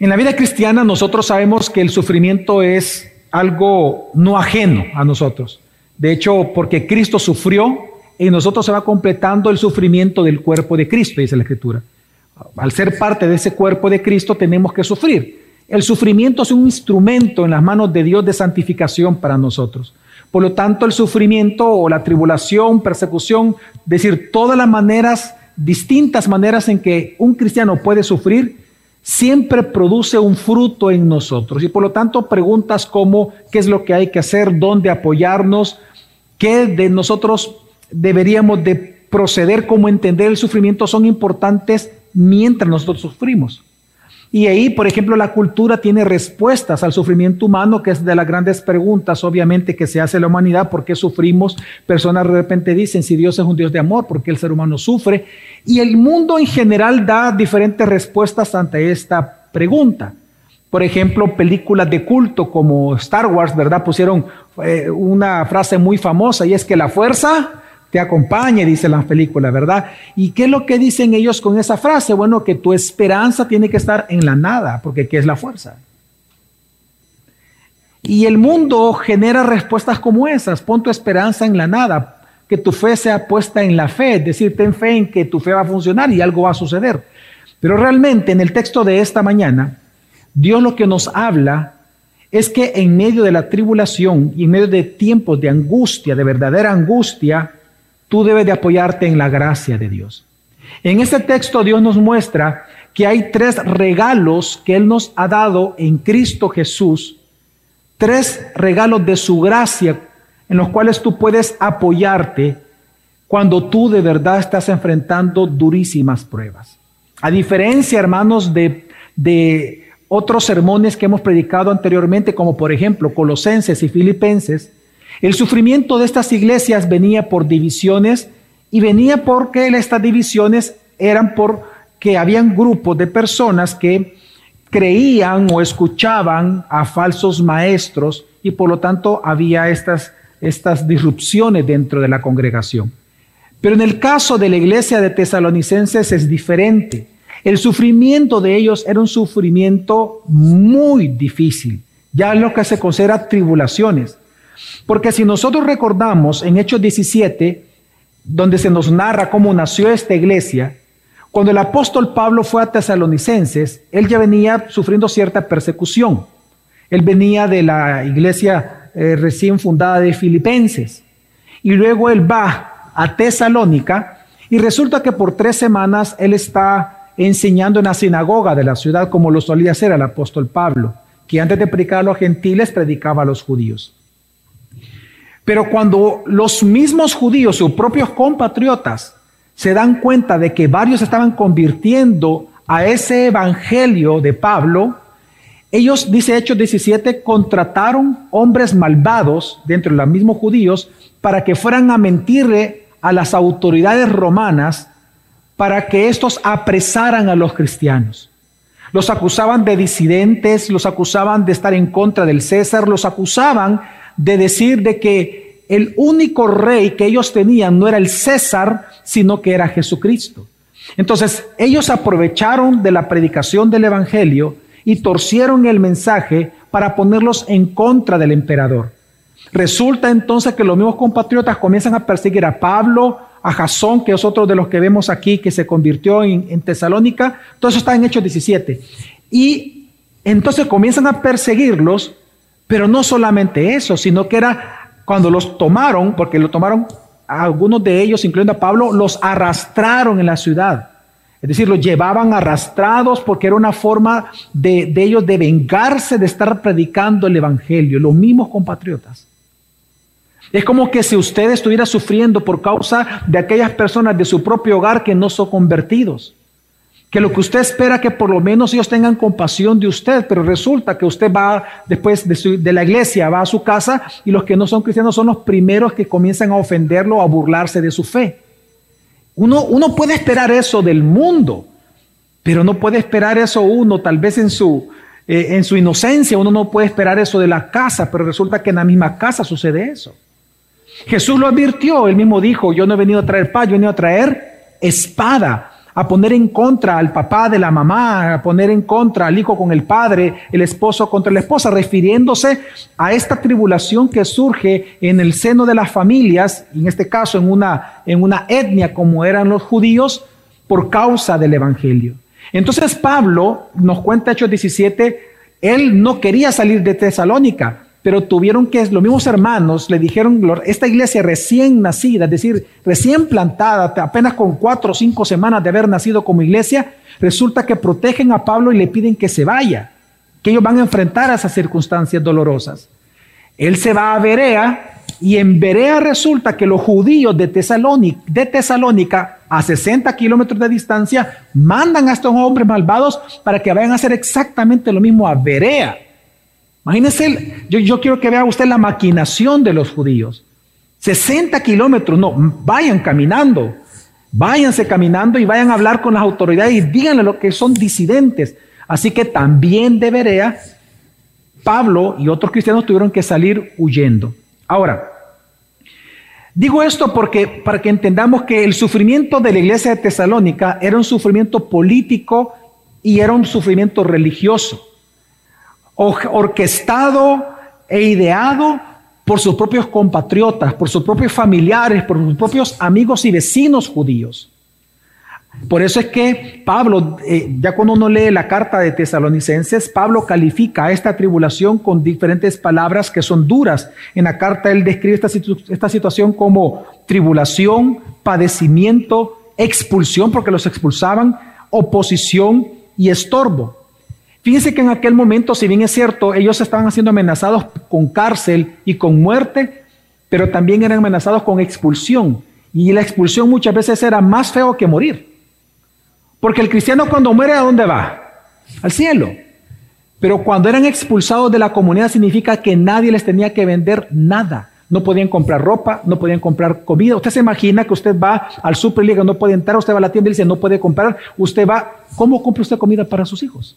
En la vida cristiana nosotros sabemos que el sufrimiento es algo no ajeno a nosotros. De hecho, porque Cristo sufrió, en nosotros se va completando el sufrimiento del cuerpo de Cristo, dice la Escritura. Al ser parte de ese cuerpo de Cristo tenemos que sufrir. El sufrimiento es un instrumento en las manos de Dios de santificación para nosotros. Por lo tanto, el sufrimiento o la tribulación, persecución, decir, todas las maneras, distintas maneras en que un cristiano puede sufrir, siempre produce un fruto en nosotros. Y por lo tanto, preguntas como qué es lo que hay que hacer, dónde apoyarnos, qué de nosotros deberíamos de proceder, cómo entender el sufrimiento, son importantes mientras nosotros sufrimos. Y ahí, por ejemplo, la cultura tiene respuestas al sufrimiento humano, que es de las grandes preguntas, obviamente, que se hace la humanidad, ¿por qué sufrimos? Personas de repente dicen, si Dios es un Dios de amor, ¿por qué el ser humano sufre? Y el mundo en general da diferentes respuestas ante esta pregunta. Por ejemplo, películas de culto como Star Wars, ¿verdad? Pusieron eh, una frase muy famosa y es que la fuerza te acompañe, dice la película, ¿verdad? ¿Y qué es lo que dicen ellos con esa frase? Bueno, que tu esperanza tiene que estar en la nada, porque ¿qué es la fuerza? Y el mundo genera respuestas como esas, pon tu esperanza en la nada, que tu fe sea puesta en la fe, es decir, ten fe en que tu fe va a funcionar y algo va a suceder. Pero realmente en el texto de esta mañana, Dios lo que nos habla es que en medio de la tribulación y en medio de tiempos de angustia, de verdadera angustia, tú debes de apoyarte en la gracia de Dios. En este texto Dios nos muestra que hay tres regalos que Él nos ha dado en Cristo Jesús, tres regalos de su gracia en los cuales tú puedes apoyarte cuando tú de verdad estás enfrentando durísimas pruebas. A diferencia, hermanos, de, de otros sermones que hemos predicado anteriormente, como por ejemplo Colosenses y Filipenses, el sufrimiento de estas iglesias venía por divisiones y venía porque estas divisiones eran porque habían grupos de personas que creían o escuchaban a falsos maestros y por lo tanto había estas, estas disrupciones dentro de la congregación. Pero en el caso de la iglesia de tesalonicenses es diferente. El sufrimiento de ellos era un sufrimiento muy difícil, ya lo que se considera tribulaciones. Porque si nosotros recordamos en Hechos 17, donde se nos narra cómo nació esta iglesia, cuando el apóstol Pablo fue a Tesalonicenses, él ya venía sufriendo cierta persecución. Él venía de la iglesia eh, recién fundada de Filipenses. Y luego él va a Tesalónica y resulta que por tres semanas él está enseñando en la sinagoga de la ciudad como lo solía hacer el apóstol Pablo, que antes de predicar a los gentiles predicaba a los judíos. Pero cuando los mismos judíos, sus propios compatriotas, se dan cuenta de que varios estaban convirtiendo a ese evangelio de Pablo, ellos, dice Hechos 17, contrataron hombres malvados dentro de los mismos judíos para que fueran a mentirle a las autoridades romanas para que estos apresaran a los cristianos. Los acusaban de disidentes, los acusaban de estar en contra del César, los acusaban de decir de que el único rey que ellos tenían no era el César, sino que era Jesucristo. Entonces, ellos aprovecharon de la predicación del Evangelio y torcieron el mensaje para ponerlos en contra del emperador. Resulta entonces que los mismos compatriotas comienzan a perseguir a Pablo, a Jasón, que es otro de los que vemos aquí que se convirtió en, en Tesalónica. Todo eso está en Hechos 17. Y entonces comienzan a perseguirlos pero no solamente eso, sino que era cuando los tomaron, porque lo tomaron algunos de ellos, incluyendo a Pablo, los arrastraron en la ciudad. Es decir, los llevaban arrastrados porque era una forma de, de ellos de vengarse de estar predicando el Evangelio, los mismos compatriotas. Es como que si usted estuviera sufriendo por causa de aquellas personas de su propio hogar que no son convertidos que lo que usted espera que por lo menos ellos tengan compasión de usted, pero resulta que usted va después de, la iglesia, va a su casa y los que no son cristianos son los primeros que comienzan a ofenderlo, a burlarse de su fe. Uno, uno puede esperar eso del mundo, pero no puede esperar eso uno, tal vez en su, eh, en su inocencia, uno no puede esperar eso de la casa, pero resulta que en la misma casa sucede eso. Jesús lo advirtió, él mismo dijo, yo no he venido a traer paz, yo he venido a traer espada. A poner en contra al papá de la mamá, a poner en contra al hijo con el padre, el esposo contra la esposa, refiriéndose a esta tribulación que surge en el seno de las familias, en este caso en una, en una etnia como eran los judíos, por causa del Evangelio. Entonces Pablo nos cuenta Hechos 17, él no quería salir de Tesalónica, pero tuvieron que, los mismos hermanos le dijeron, esta iglesia recién nacida, es decir, recién plantada, apenas con cuatro o cinco semanas de haber nacido como iglesia, resulta que protegen a Pablo y le piden que se vaya, que ellos van a enfrentar a esas circunstancias dolorosas. Él se va a Berea y en Berea resulta que los judíos de Tesalónica, de Tesalónica a 60 kilómetros de distancia, mandan a estos hombres malvados para que vayan a hacer exactamente lo mismo a Berea. Imagínense, yo, yo quiero que vea usted la maquinación de los judíos. 60 kilómetros, no, vayan caminando, váyanse caminando y vayan a hablar con las autoridades y díganle lo que son disidentes. Así que también de Berea, Pablo y otros cristianos tuvieron que salir huyendo. Ahora, digo esto porque para que entendamos que el sufrimiento de la iglesia de Tesalónica era un sufrimiento político y era un sufrimiento religioso orquestado e ideado por sus propios compatriotas, por sus propios familiares, por sus propios amigos y vecinos judíos. Por eso es que Pablo, eh, ya cuando uno lee la carta de tesalonicenses, Pablo califica esta tribulación con diferentes palabras que son duras. En la carta él describe esta, esta situación como tribulación, padecimiento, expulsión, porque los expulsaban, oposición y estorbo. Fíjense que en aquel momento, si bien es cierto, ellos estaban siendo amenazados con cárcel y con muerte, pero también eran amenazados con expulsión. Y la expulsión muchas veces era más feo que morir. Porque el cristiano cuando muere, ¿a dónde va? Al cielo. Pero cuando eran expulsados de la comunidad significa que nadie les tenía que vender nada. No podían comprar ropa, no podían comprar comida. Usted se imagina que usted va al super y no puede entrar, usted va a la tienda y dice no puede comprar. Usted va, ¿cómo compra usted comida para sus hijos?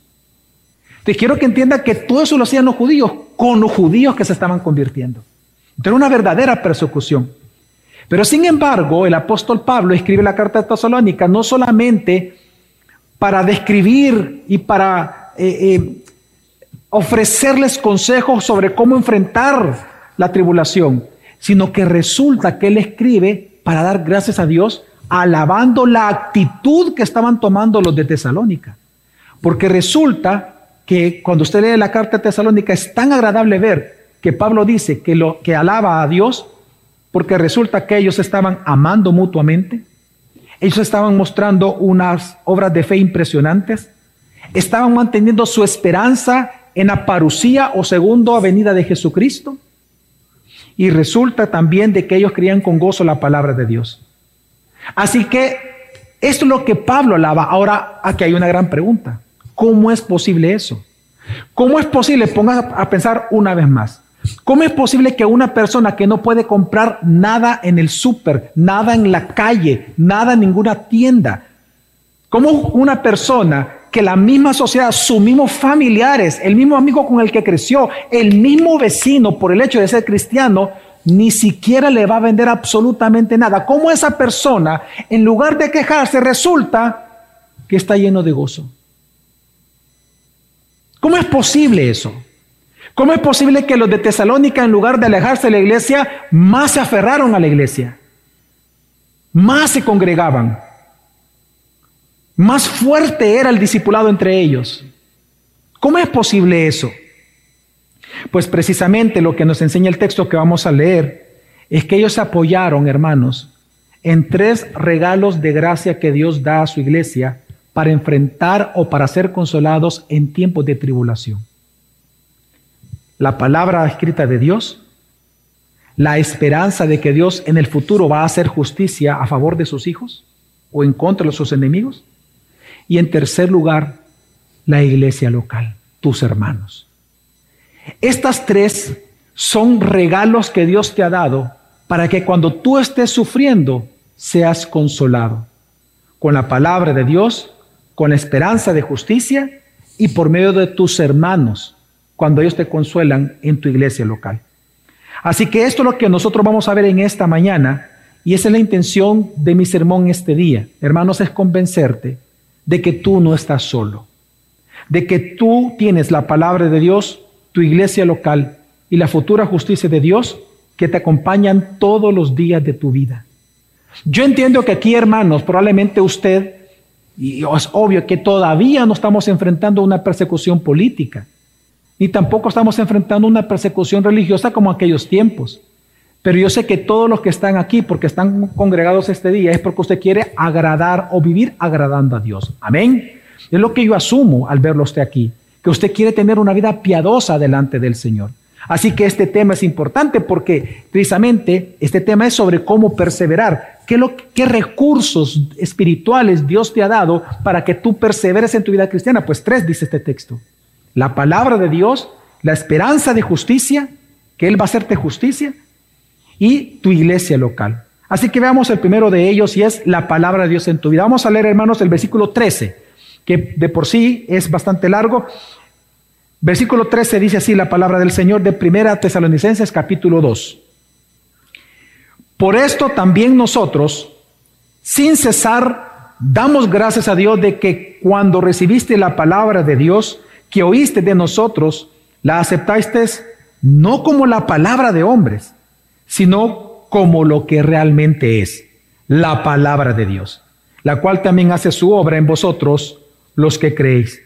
Te quiero que entienda que todo eso lo hacían los judíos con los judíos que se estaban convirtiendo. Era una verdadera persecución. Pero sin embargo, el apóstol Pablo escribe la carta de Tesalónica no solamente para describir y para eh, eh, ofrecerles consejos sobre cómo enfrentar la tribulación, sino que resulta que él escribe para dar gracias a Dios, alabando la actitud que estaban tomando los de Tesalónica. Porque resulta que cuando usted lee la carta Tesalónica es tan agradable ver que Pablo dice que lo que alaba a Dios porque resulta que ellos estaban amando mutuamente, ellos estaban mostrando unas obras de fe impresionantes, estaban manteniendo su esperanza en la parucía o segundo avenida de Jesucristo, y resulta también de que ellos creían con gozo la palabra de Dios. Así que esto es lo que Pablo alaba. Ahora, aquí hay una gran pregunta. ¿Cómo es posible eso? ¿Cómo es posible? Ponga a pensar una vez más. ¿Cómo es posible que una persona que no puede comprar nada en el súper, nada en la calle, nada en ninguna tienda, cómo una persona que la misma sociedad, sus mismos familiares, el mismo amigo con el que creció, el mismo vecino por el hecho de ser cristiano, ni siquiera le va a vender absolutamente nada. ¿Cómo esa persona, en lugar de quejarse, resulta que está lleno de gozo? ¿Cómo es posible eso? ¿Cómo es posible que los de Tesalónica, en lugar de alejarse de la iglesia, más se aferraron a la iglesia? Más se congregaban. Más fuerte era el discipulado entre ellos. ¿Cómo es posible eso? Pues precisamente lo que nos enseña el texto que vamos a leer es que ellos apoyaron, hermanos, en tres regalos de gracia que Dios da a su iglesia para enfrentar o para ser consolados en tiempos de tribulación. La palabra escrita de Dios, la esperanza de que Dios en el futuro va a hacer justicia a favor de sus hijos o en contra de sus enemigos. Y en tercer lugar, la iglesia local, tus hermanos. Estas tres son regalos que Dios te ha dado para que cuando tú estés sufriendo seas consolado con la palabra de Dios con esperanza de justicia y por medio de tus hermanos cuando ellos te consuelan en tu iglesia local. Así que esto es lo que nosotros vamos a ver en esta mañana y esa es la intención de mi sermón este día, hermanos, es convencerte de que tú no estás solo, de que tú tienes la palabra de Dios, tu iglesia local y la futura justicia de Dios que te acompañan todos los días de tu vida. Yo entiendo que aquí, hermanos, probablemente usted, y es obvio que todavía no estamos enfrentando una persecución política, ni tampoco estamos enfrentando una persecución religiosa como aquellos tiempos. Pero yo sé que todos los que están aquí, porque están congregados este día, es porque usted quiere agradar o vivir agradando a Dios. Amén. Es lo que yo asumo al verlo usted aquí, que usted quiere tener una vida piadosa delante del Señor. Así que este tema es importante porque precisamente este tema es sobre cómo perseverar. ¿Qué, ¿Qué recursos espirituales Dios te ha dado para que tú perseveres en tu vida cristiana? Pues tres dice este texto. La palabra de Dios, la esperanza de justicia, que Él va a hacerte justicia, y tu iglesia local. Así que veamos el primero de ellos y es la palabra de Dios en tu vida. Vamos a leer, hermanos, el versículo 13, que de por sí es bastante largo. Versículo 13 dice así la palabra del Señor de Primera Tesalonicenses capítulo 2. Por esto también nosotros, sin cesar, damos gracias a Dios de que cuando recibiste la palabra de Dios que oíste de nosotros, la aceptaste no como la palabra de hombres, sino como lo que realmente es, la palabra de Dios, la cual también hace su obra en vosotros, los que creéis.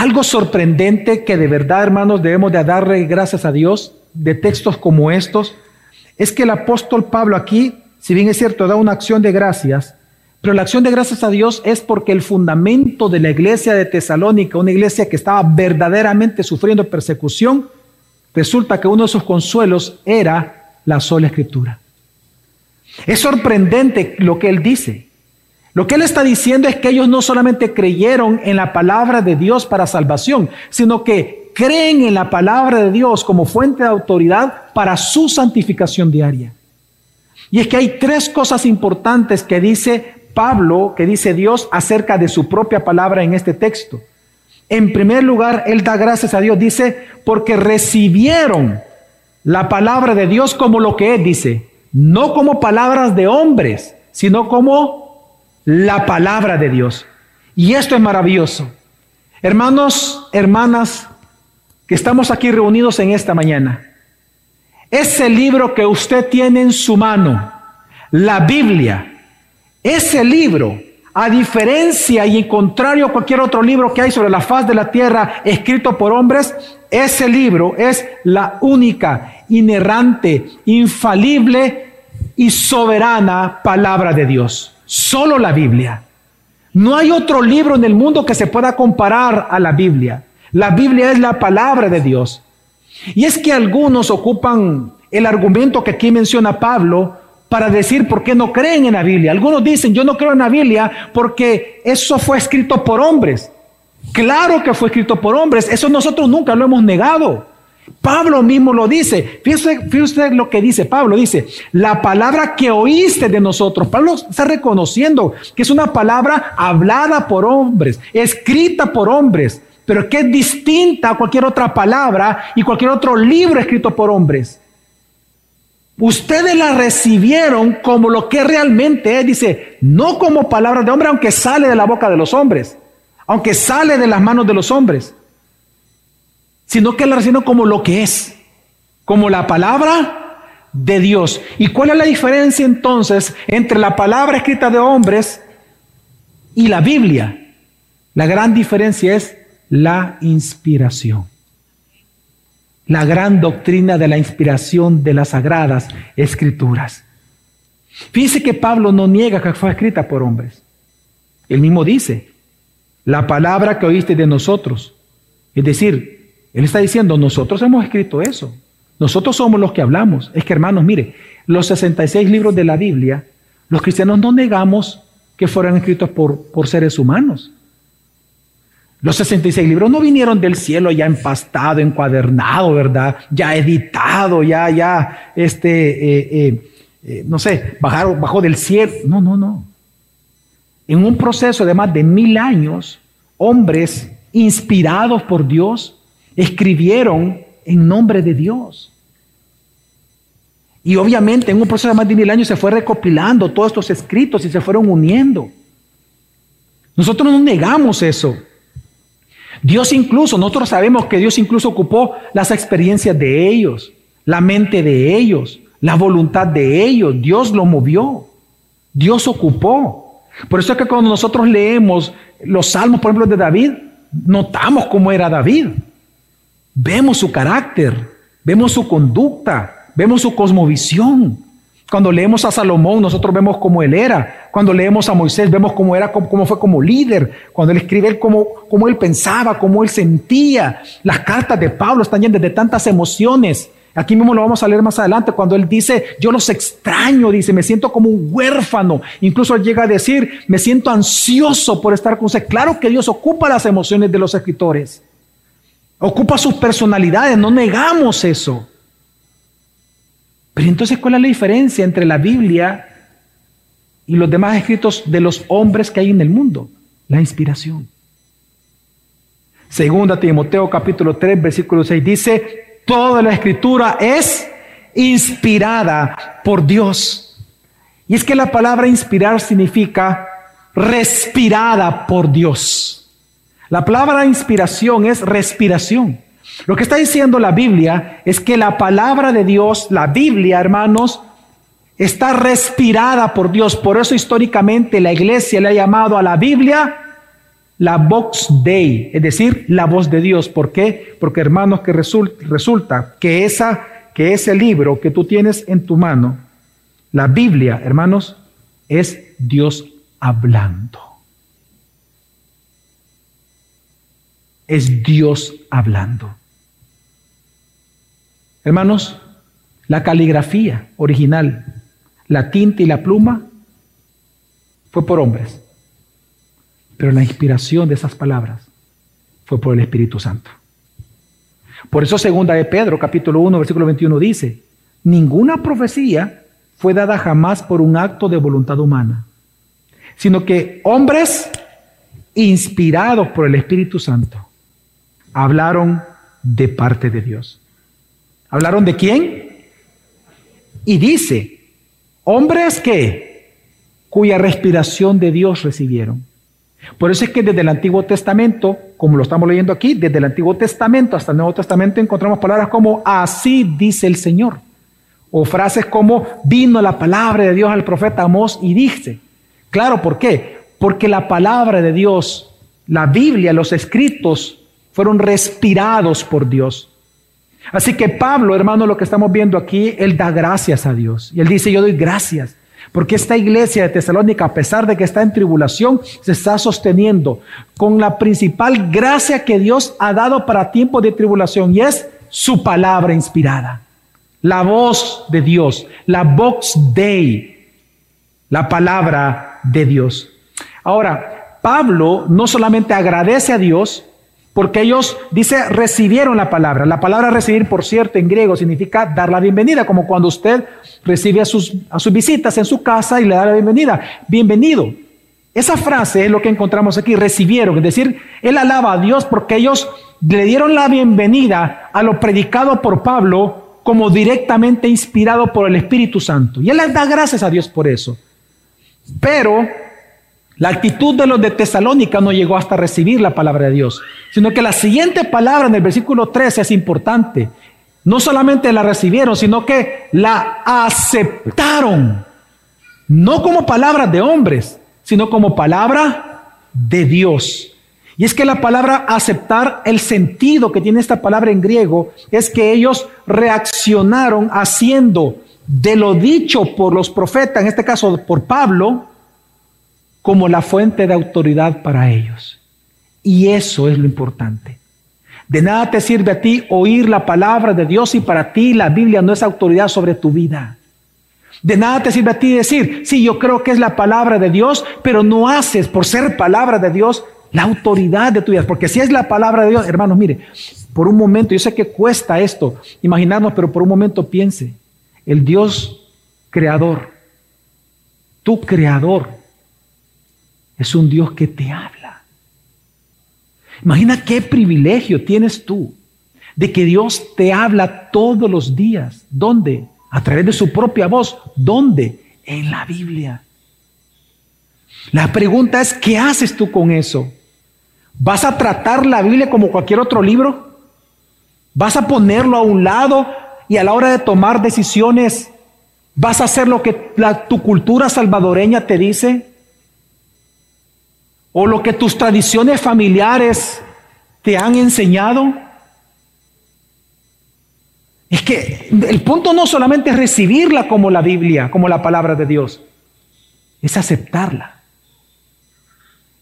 Algo sorprendente que de verdad, hermanos, debemos de darle gracias a Dios de textos como estos, es que el apóstol Pablo aquí, si bien es cierto, da una acción de gracias, pero la acción de gracias a Dios es porque el fundamento de la iglesia de Tesalónica, una iglesia que estaba verdaderamente sufriendo persecución, resulta que uno de sus consuelos era la sola escritura. Es sorprendente lo que él dice. Lo que él está diciendo es que ellos no solamente creyeron en la palabra de Dios para salvación, sino que creen en la palabra de Dios como fuente de autoridad para su santificación diaria. Y es que hay tres cosas importantes que dice Pablo, que dice Dios acerca de su propia palabra en este texto. En primer lugar, él da gracias a Dios, dice, porque recibieron la palabra de Dios como lo que es, dice, no como palabras de hombres, sino como la palabra de Dios. Y esto es maravilloso. Hermanos, hermanas, que estamos aquí reunidos en esta mañana, ese libro que usted tiene en su mano, la Biblia, ese libro, a diferencia y en contrario a cualquier otro libro que hay sobre la faz de la tierra escrito por hombres, ese libro es la única, inerrante, infalible y soberana palabra de Dios. Solo la Biblia. No hay otro libro en el mundo que se pueda comparar a la Biblia. La Biblia es la palabra de Dios. Y es que algunos ocupan el argumento que aquí menciona Pablo para decir por qué no creen en la Biblia. Algunos dicen, yo no creo en la Biblia porque eso fue escrito por hombres. Claro que fue escrito por hombres, eso nosotros nunca lo hemos negado. Pablo mismo lo dice. Fíjese, usted lo que dice Pablo. Dice, la palabra que oíste de nosotros. Pablo está reconociendo que es una palabra hablada por hombres, escrita por hombres, pero que es distinta a cualquier otra palabra y cualquier otro libro escrito por hombres. Ustedes la recibieron como lo que realmente es, dice, no como palabra de hombre, aunque sale de la boca de los hombres aunque sale de las manos de los hombres, sino que la reciben como lo que es, como la palabra de Dios. ¿Y cuál es la diferencia entonces entre la palabra escrita de hombres y la Biblia? La gran diferencia es la inspiración. La gran doctrina de la inspiración de las sagradas escrituras. Fíjese que Pablo no niega que fue escrita por hombres. Él mismo dice, la palabra que oíste de nosotros. Es decir, Él está diciendo, nosotros hemos escrito eso. Nosotros somos los que hablamos. Es que hermanos, mire, los 66 libros de la Biblia, los cristianos no negamos que fueran escritos por, por seres humanos. Los 66 libros no vinieron del cielo ya empastado, encuadernado, ¿verdad? Ya editado, ya, ya, este, eh, eh, eh, no sé, bajaron, bajó del cielo. No, no, no en un proceso de más de mil años, hombres inspirados por Dios escribieron en nombre de Dios. Y obviamente en un proceso de más de mil años se fue recopilando todos estos escritos y se fueron uniendo. Nosotros no negamos eso. Dios incluso, nosotros sabemos que Dios incluso ocupó las experiencias de ellos, la mente de ellos, la voluntad de ellos. Dios lo movió. Dios ocupó. Por eso es que cuando nosotros leemos los salmos, por ejemplo, de David, notamos cómo era David. Vemos su carácter, vemos su conducta, vemos su cosmovisión. Cuando leemos a Salomón, nosotros vemos cómo él era. Cuando leemos a Moisés, vemos cómo era, cómo, fue como líder. Cuando él escribe, cómo, cómo él pensaba, cómo él sentía. Las cartas de Pablo están llenas de tantas emociones. Aquí mismo lo vamos a leer más adelante cuando él dice, yo los extraño, dice, me siento como un huérfano. Incluso llega a decir, me siento ansioso por estar con usted. Claro que Dios ocupa las emociones de los escritores. Ocupa sus personalidades, no negamos eso. Pero entonces, ¿cuál es la diferencia entre la Biblia y los demás escritos de los hombres que hay en el mundo? La inspiración. Segunda Timoteo capítulo 3 versículo 6 dice, toda la escritura es inspirada por Dios. Y es que la palabra inspirar significa respirada por Dios. La palabra inspiración es respiración. Lo que está diciendo la Biblia es que la palabra de Dios, la Biblia, hermanos, está respirada por Dios. Por eso históricamente la iglesia le ha llamado a la Biblia la Vox Dei, es decir, la voz de Dios. ¿Por qué? Porque hermanos, que resulta, que, esa, que ese libro que tú tienes en tu mano, la Biblia, hermanos, es Dios hablando. Es Dios hablando. Hermanos, la caligrafía original, la tinta y la pluma, fue por hombres. Pero la inspiración de esas palabras fue por el Espíritu Santo. Por eso segunda de Pedro, capítulo 1, versículo 21 dice, ninguna profecía fue dada jamás por un acto de voluntad humana, sino que hombres inspirados por el Espíritu Santo hablaron de parte de Dios. ¿Hablaron de quién? Y dice, hombres que, cuya respiración de Dios recibieron. Por eso es que desde el Antiguo Testamento, como lo estamos leyendo aquí, desde el Antiguo Testamento hasta el Nuevo Testamento encontramos palabras como así dice el Señor. O frases como vino la palabra de Dios al profeta Amós y dice. Claro, ¿por qué? Porque la palabra de Dios, la Biblia, los escritos, fueron respirados por Dios. Así que Pablo, hermano, lo que estamos viendo aquí, él da gracias a Dios. Y él dice, yo doy gracias. Porque esta iglesia de Tesalónica, a pesar de que está en tribulación, se está sosteniendo con la principal gracia que Dios ha dado para tiempos de tribulación y es su palabra inspirada. La voz de Dios, la vox Dei, la palabra de Dios. Ahora, Pablo no solamente agradece a Dios, porque ellos, dice, recibieron la palabra. La palabra recibir, por cierto, en griego significa dar la bienvenida, como cuando usted recibe a sus, a sus visitas en su casa y le da la bienvenida. Bienvenido. Esa frase es lo que encontramos aquí, recibieron, es decir, él alaba a Dios porque ellos le dieron la bienvenida a lo predicado por Pablo como directamente inspirado por el Espíritu Santo. Y él les da gracias a Dios por eso. Pero la actitud de los de Tesalónica no llegó hasta recibir la palabra de Dios, sino que la siguiente palabra en el versículo 13 es importante. No solamente la recibieron, sino que la aceptaron. No como palabra de hombres, sino como palabra de Dios. Y es que la palabra aceptar, el sentido que tiene esta palabra en griego, es que ellos reaccionaron haciendo de lo dicho por los profetas, en este caso por Pablo, como la fuente de autoridad para ellos. Y eso es lo importante. De nada te sirve a ti oír la palabra de Dios y para ti la Biblia no es autoridad sobre tu vida. De nada te sirve a ti decir, sí, yo creo que es la palabra de Dios, pero no haces por ser palabra de Dios la autoridad de tu vida. Porque si es la palabra de Dios, hermanos, mire, por un momento, yo sé que cuesta esto, imaginarnos, pero por un momento piense, el Dios creador, tu creador, es un Dios que te habla. Imagina qué privilegio tienes tú de que Dios te habla todos los días. ¿Dónde? a través de su propia voz. ¿Dónde? En la Biblia. La pregunta es, ¿qué haces tú con eso? ¿Vas a tratar la Biblia como cualquier otro libro? ¿Vas a ponerlo a un lado y a la hora de tomar decisiones vas a hacer lo que tu cultura salvadoreña te dice? ¿O lo que tus tradiciones familiares te han enseñado? Es que el punto no solamente es recibirla como la Biblia, como la palabra de Dios, es aceptarla.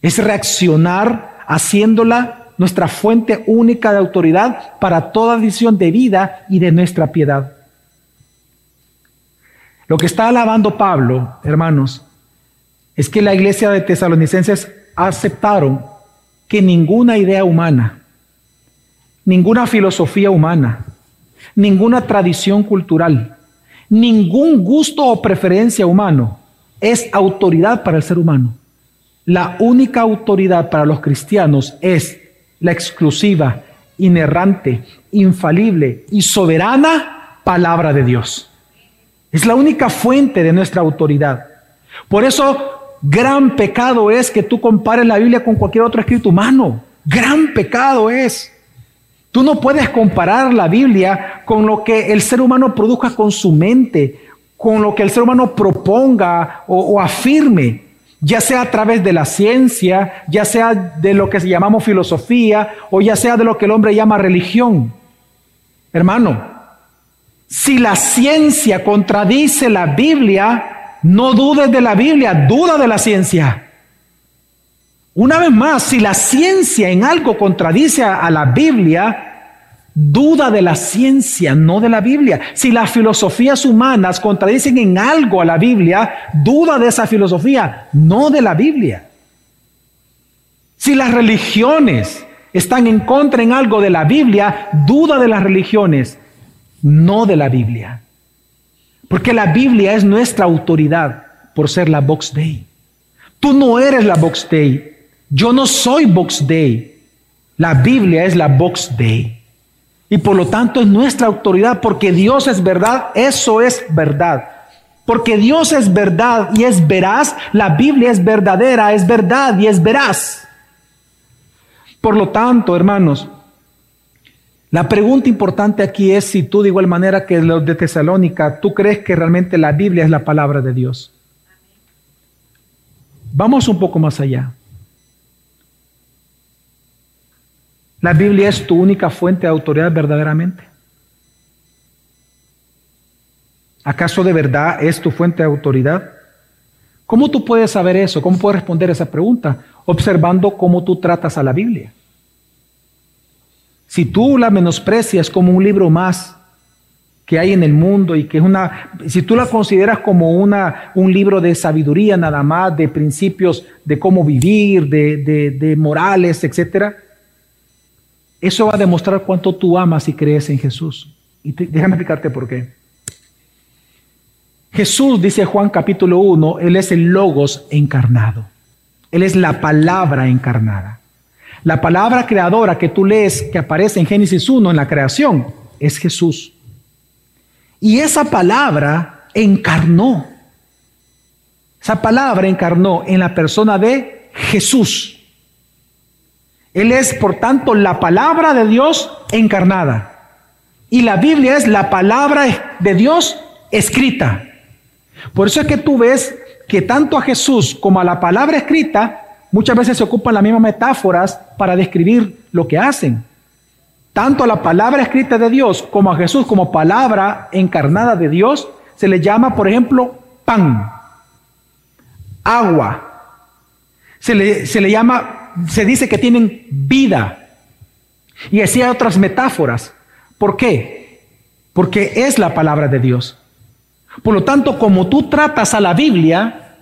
Es reaccionar haciéndola nuestra fuente única de autoridad para toda visión de vida y de nuestra piedad. Lo que está alabando Pablo, hermanos, es que la iglesia de tesalonicenses aceptaron que ninguna idea humana, ninguna filosofía humana, ninguna tradición cultural, ningún gusto o preferencia humano es autoridad para el ser humano. La única autoridad para los cristianos es la exclusiva, inerrante, infalible y soberana palabra de Dios. Es la única fuente de nuestra autoridad. Por eso, gran pecado es que tú compares la Biblia con cualquier otro escrito humano. Gran pecado es. Tú no puedes comparar la Biblia con lo que el ser humano produzca con su mente, con lo que el ser humano proponga o, o afirme ya sea a través de la ciencia, ya sea de lo que llamamos filosofía o ya sea de lo que el hombre llama religión. Hermano, si la ciencia contradice la Biblia, no dudes de la Biblia, duda de la ciencia. Una vez más, si la ciencia en algo contradice a la Biblia, duda de la ciencia, no de la Biblia. Si las filosofías humanas contradicen en algo a la Biblia, duda de esa filosofía, no de la Biblia. Si las religiones están en contra en algo de la Biblia, duda de las religiones, no de la Biblia. Porque la Biblia es nuestra autoridad por ser la Box Day. Tú no eres la Box Day. Yo no soy Box Day. La Biblia es la Box Day. Y por lo tanto es nuestra autoridad, porque Dios es verdad, eso es verdad. Porque Dios es verdad y es veraz, la Biblia es verdadera, es verdad y es veraz. Por lo tanto, hermanos, la pregunta importante aquí es si tú de igual manera que los de Tesalónica, tú crees que realmente la Biblia es la palabra de Dios. Vamos un poco más allá. ¿La Biblia es tu única fuente de autoridad verdaderamente? ¿Acaso de verdad es tu fuente de autoridad? ¿Cómo tú puedes saber eso? ¿Cómo puedes responder esa pregunta? Observando cómo tú tratas a la Biblia. Si tú la menosprecias como un libro más que hay en el mundo y que es una, si tú la consideras como una, un libro de sabiduría nada más, de principios de cómo vivir, de, de, de morales, etcétera, eso va a demostrar cuánto tú amas y crees en Jesús. Y déjame explicarte por qué. Jesús, dice Juan capítulo 1, Él es el logos encarnado. Él es la palabra encarnada. La palabra creadora que tú lees, que aparece en Génesis 1, en la creación, es Jesús. Y esa palabra encarnó. Esa palabra encarnó en la persona de Jesús. Él es, por tanto, la palabra de Dios encarnada. Y la Biblia es la palabra de Dios escrita. Por eso es que tú ves que tanto a Jesús como a la palabra escrita muchas veces se ocupan las mismas metáforas para describir lo que hacen. Tanto a la palabra escrita de Dios como a Jesús como palabra encarnada de Dios se le llama, por ejemplo, pan, agua. Se le, se le llama se dice que tienen vida. Y así hay otras metáforas. ¿Por qué? Porque es la palabra de Dios. Por lo tanto, como tú tratas a la Biblia,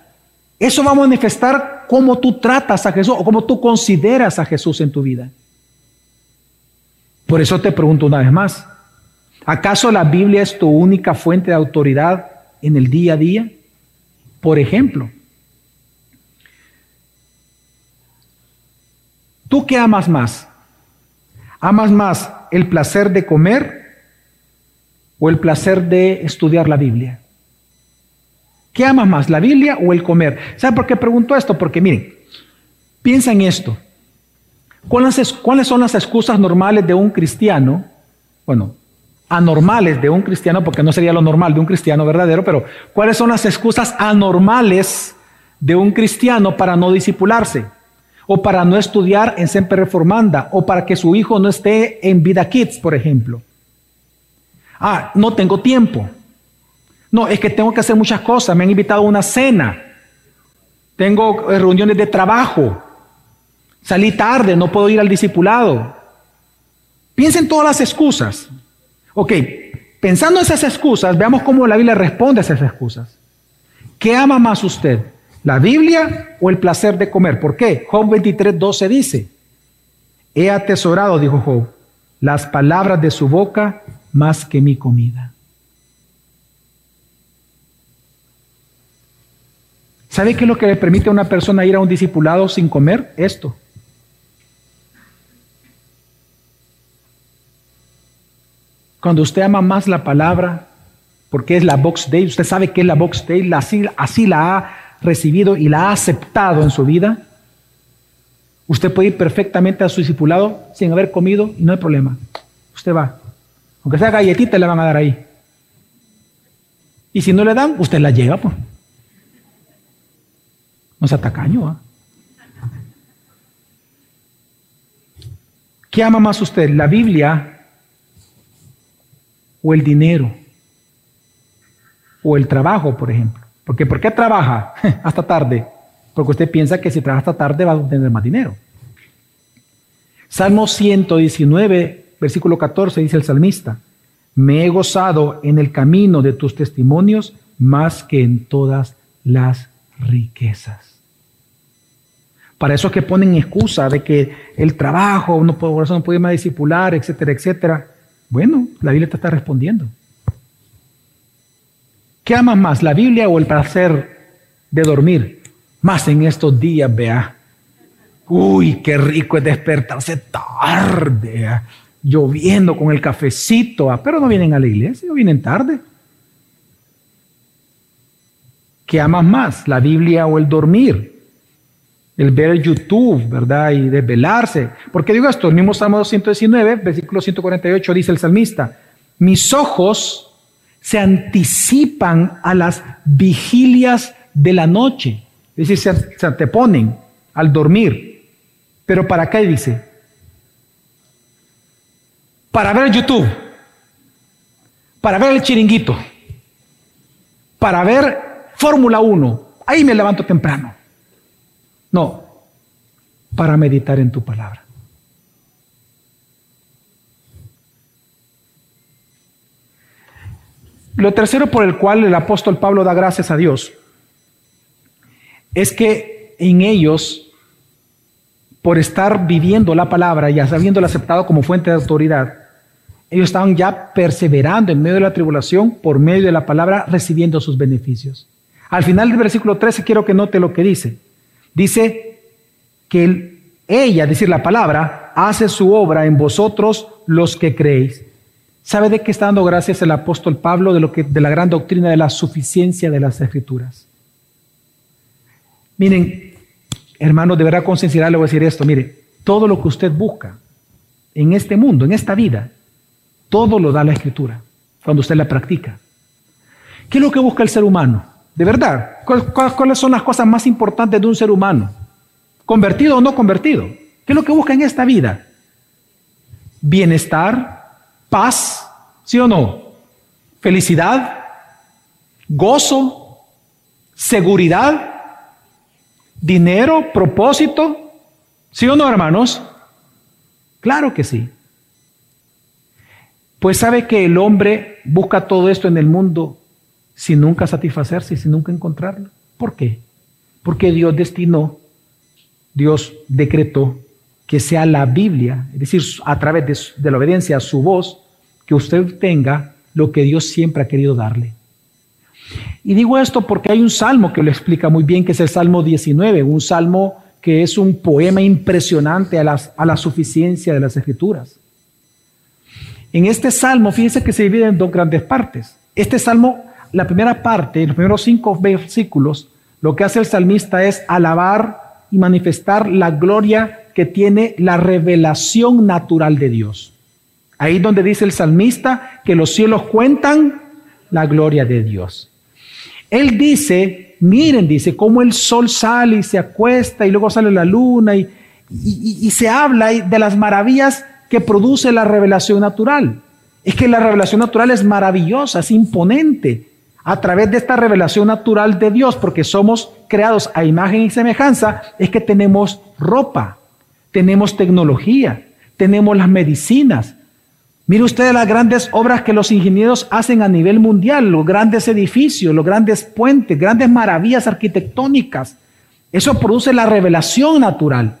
eso va a manifestar cómo tú tratas a Jesús o cómo tú consideras a Jesús en tu vida. Por eso te pregunto una vez más, ¿acaso la Biblia es tu única fuente de autoridad en el día a día? Por ejemplo, ¿Tú qué amas más? ¿Amas más el placer de comer o el placer de estudiar la Biblia? ¿Qué amas más, la Biblia o el comer? ¿Sabe por qué pregunto esto? Porque miren, piensa en esto. ¿Cuáles, ¿Cuáles son las excusas normales de un cristiano? Bueno, anormales de un cristiano, porque no sería lo normal de un cristiano verdadero, pero ¿cuáles son las excusas anormales de un cristiano para no disipularse? O para no estudiar en Semper Reformanda, o para que su hijo no esté en Vida Kids, por ejemplo. Ah, no tengo tiempo. No, es que tengo que hacer muchas cosas. Me han invitado a una cena. Tengo eh, reuniones de trabajo. Salí tarde, no puedo ir al discipulado. Piensen en todas las excusas. Ok, pensando en esas excusas, veamos cómo la Biblia responde a esas excusas. ¿Qué ama más usted? ¿La Biblia o el placer de comer? ¿Por qué? Job 23, 12 dice, he atesorado, dijo Job, las palabras de su boca más que mi comida. ¿Sabe qué es lo que le permite a una persona ir a un discipulado sin comer? Esto. Cuando usted ama más la palabra, porque es la Box Day, usted sabe que es la Box Day, así, así la ha recibido y la ha aceptado en su vida, usted puede ir perfectamente a su discipulado sin haber comido y no hay problema. Usted va. Aunque sea galletita, le van a dar ahí. Y si no le dan, usted la lleva, pues. No sea tacaño. ¿ah? ¿Qué ama más usted, la Biblia o el dinero? O el trabajo, por ejemplo. Porque ¿por qué trabaja hasta tarde? Porque usted piensa que si trabaja hasta tarde va a tener más dinero. Salmo 119, versículo 14, dice el salmista, me he gozado en el camino de tus testimonios más que en todas las riquezas. Para eso es que ponen excusa de que el trabajo, no puedo, por eso no puede más discipular, etcétera, etcétera. Bueno, la Biblia te está respondiendo. ¿Qué amas más, la Biblia o el placer de dormir? Más en estos días, vea. Uy, qué rico es despertarse tarde, lloviendo con el cafecito, pero no vienen a la iglesia, vienen tarde. ¿Qué amas más, la Biblia o el dormir? El ver YouTube, ¿verdad? Y desvelarse. ¿Por qué digo esto? El mismo Salmo 219, versículo 148, dice el salmista, mis ojos se anticipan a las vigilias de la noche, es decir, se, anteponen al dormir. Pero ¿para qué dice? Para ver YouTube, para ver el chiringuito, para ver Fórmula 1. Ahí me levanto temprano. No, para meditar en tu palabra. Lo tercero por el cual el apóstol Pablo da gracias a Dios es que en ellos, por estar viviendo la palabra y habiéndola aceptado como fuente de autoridad, ellos estaban ya perseverando en medio de la tribulación por medio de la palabra, recibiendo sus beneficios. Al final del versículo 13 quiero que note lo que dice. Dice que ella, es decir, la palabra, hace su obra en vosotros los que creéis. ¿Sabe de qué está dando gracias el apóstol Pablo de, lo que, de la gran doctrina de la suficiencia de las escrituras? Miren, hermanos, deberá considerar, le voy a decir esto, mire, todo lo que usted busca en este mundo, en esta vida, todo lo da la escritura, cuando usted la practica. ¿Qué es lo que busca el ser humano? De verdad, ¿cuáles son las cosas más importantes de un ser humano? ¿Convertido o no convertido? ¿Qué es lo que busca en esta vida? Bienestar, paz, ¿sí o no? Felicidad, gozo, seguridad, dinero, propósito. ¿Sí o no, hermanos? Claro que sí. Pues sabe que el hombre busca todo esto en el mundo sin nunca satisfacerse sin nunca encontrarlo. ¿Por qué? Porque Dios destinó, Dios decretó que sea la Biblia, es decir, a través de, de la obediencia a su voz, que usted tenga lo que Dios siempre ha querido darle. Y digo esto porque hay un salmo que lo explica muy bien, que es el Salmo 19, un salmo que es un poema impresionante a, a la suficiencia de las escrituras. En este salmo, fíjense que se divide en dos grandes partes. Este salmo, la primera parte, los primeros cinco versículos, lo que hace el salmista es alabar y manifestar la gloria que tiene la revelación natural de Dios. Ahí donde dice el salmista que los cielos cuentan la gloria de Dios. Él dice, miren, dice, cómo el sol sale y se acuesta y luego sale la luna y, y, se habla de las maravillas que produce la revelación natural. Es que la revelación natural es maravillosa, es imponente. A través de esta revelación natural de Dios, porque somos creados a imagen y semejanza, es que tenemos ropa, tenemos tecnología, tenemos las medicinas. Mire usted las grandes obras que los ingenieros hacen a nivel mundial, los grandes edificios, los grandes puentes, grandes maravillas arquitectónicas. Eso produce la revelación natural.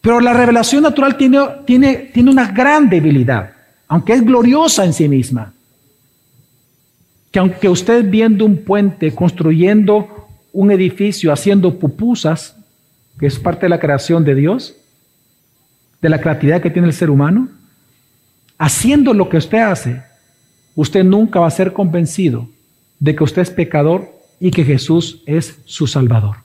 Pero la revelación natural tiene, tiene, tiene una gran debilidad, aunque es gloriosa en sí misma. Que aunque usted viendo un puente, construyendo un edificio, haciendo pupusas, que es parte de la creación de Dios, de la creatividad que tiene el ser humano, haciendo lo que usted hace, usted nunca va a ser convencido de que usted es pecador y que Jesús es su Salvador.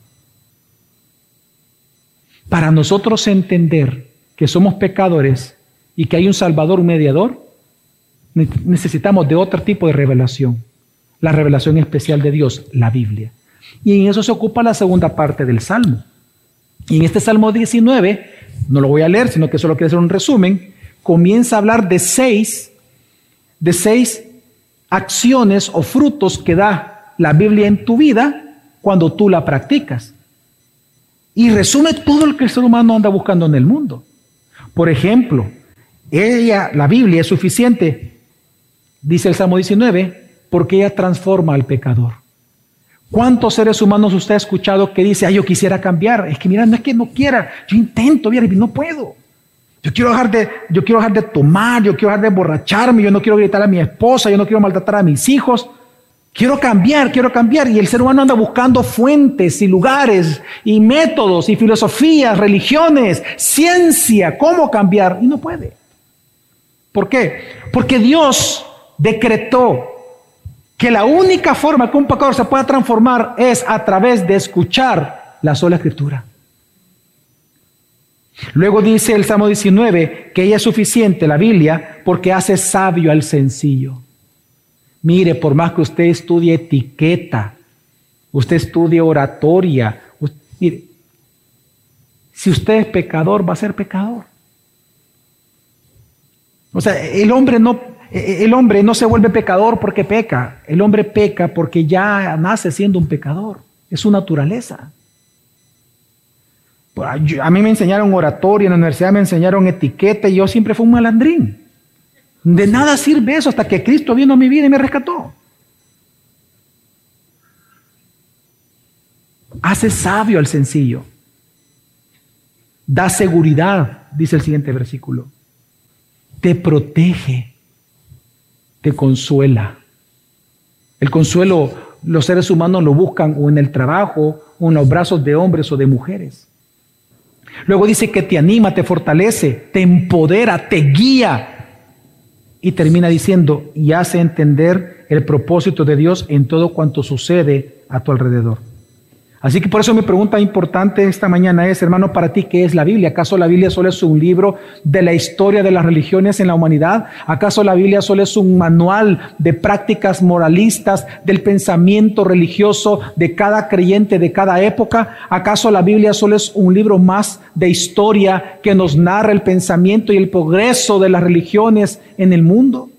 Para nosotros entender que somos pecadores y que hay un Salvador, un mediador, necesitamos de otro tipo de revelación, la revelación especial de Dios, la Biblia. Y en eso se ocupa la segunda parte del Salmo. Y en este Salmo 19, no lo voy a leer, sino que solo quiero hacer un resumen, comienza a hablar de seis, de seis acciones o frutos que da la Biblia en tu vida cuando tú la practicas y resume todo lo que el ser humano anda buscando en el mundo. Por ejemplo, ella, la Biblia es suficiente, dice el Salmo 19, porque ella transforma al pecador. ¿Cuántos seres humanos usted ha escuchado que dice, ay, yo quisiera cambiar? Es que mira, no es que no quiera, yo intento, y no puedo. Yo quiero, dejar de, yo quiero dejar de tomar, yo quiero dejar de emborracharme, yo no quiero gritar a mi esposa, yo no quiero maltratar a mis hijos. Quiero cambiar, quiero cambiar. Y el ser humano anda buscando fuentes y lugares y métodos y filosofías, religiones, ciencia, cómo cambiar. Y no puede. ¿Por qué? Porque Dios decretó que la única forma que un pecador se pueda transformar es a través de escuchar la sola escritura. Luego dice el Salmo 19 que ella es suficiente, la Biblia, porque hace sabio al sencillo. Mire, por más que usted estudie etiqueta, usted estudie oratoria, mire, si usted es pecador, va a ser pecador. O sea, el hombre no, el hombre no se vuelve pecador porque peca. El hombre peca porque ya nace siendo un pecador. Es su naturaleza. A mí me enseñaron oratoria, en la universidad me enseñaron etiqueta y yo siempre fui un malandrín. De nada sirve eso hasta que Cristo vino a mi vida y me rescató. Hace sabio al sencillo. Da seguridad, dice el siguiente versículo. Te protege. Consuela. El consuelo los seres humanos lo buscan o en el trabajo o en los brazos de hombres o de mujeres. Luego dice que te anima, te fortalece, te empodera, te guía, y termina diciendo, y hace entender el propósito de Dios en todo cuanto sucede a tu alrededor. Así que por eso mi pregunta importante esta mañana es, hermano, para ti, ¿qué es la Biblia? ¿Acaso la Biblia solo es un libro de la historia de las religiones en la humanidad? ¿Acaso la Biblia solo es un manual de prácticas moralistas del pensamiento religioso de cada creyente de cada época? ¿Acaso la Biblia solo es un libro más de historia que nos narra el pensamiento y el progreso de las religiones en el mundo?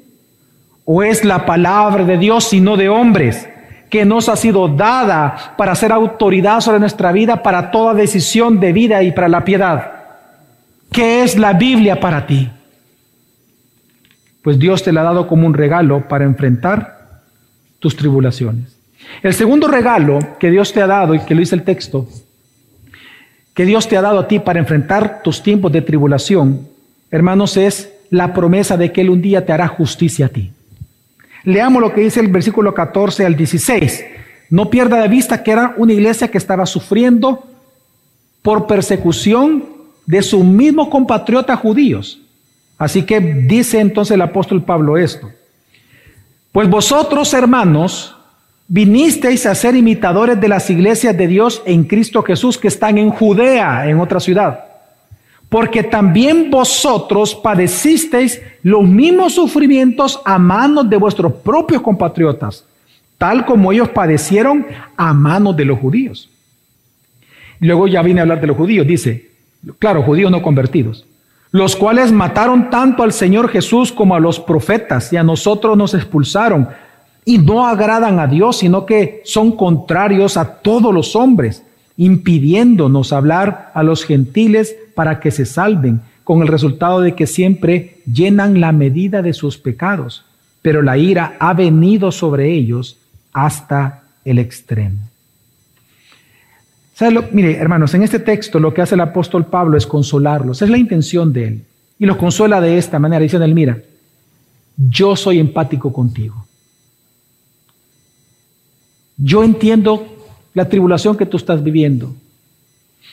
¿O es la palabra de Dios y no de hombres? Que nos ha sido dada para ser autoridad sobre nuestra vida, para toda decisión de vida y para la piedad. ¿Qué es la Biblia para ti? Pues Dios te la ha dado como un regalo para enfrentar tus tribulaciones. El segundo regalo que Dios te ha dado, y que lo dice el texto, que Dios te ha dado a ti para enfrentar tus tiempos de tribulación, hermanos, es la promesa de que Él un día te hará justicia a ti. Leamos lo que dice el versículo 14 al 16. No pierda de vista que era una iglesia que estaba sufriendo por persecución de sus mismos compatriotas judíos. Así que dice entonces el apóstol Pablo esto. Pues vosotros, hermanos, vinisteis a ser imitadores de las iglesias de Dios en Cristo Jesús que están en Judea, en otra ciudad. Porque también vosotros padecisteis los mismos sufrimientos a manos de vuestros propios compatriotas, tal como ellos padecieron a manos de los judíos. Luego ya viene a hablar de los judíos, dice, claro, judíos no convertidos los cuales mataron tanto al Señor Jesús como a los profetas y a nosotros nos expulsaron y no agradan a Dios, sino que son contrarios a todos los hombres, impidiéndonos hablar a los gentiles para que se salven, con el resultado de que siempre llenan la medida de sus pecados, pero la ira ha venido sobre ellos hasta el extremo mire, hermanos, en este texto lo que hace el apóstol Pablo es consolarlos. Es la intención de él. Y los consuela de esta manera. Dice él, mira, yo soy empático contigo. Yo entiendo la tribulación que tú estás viviendo.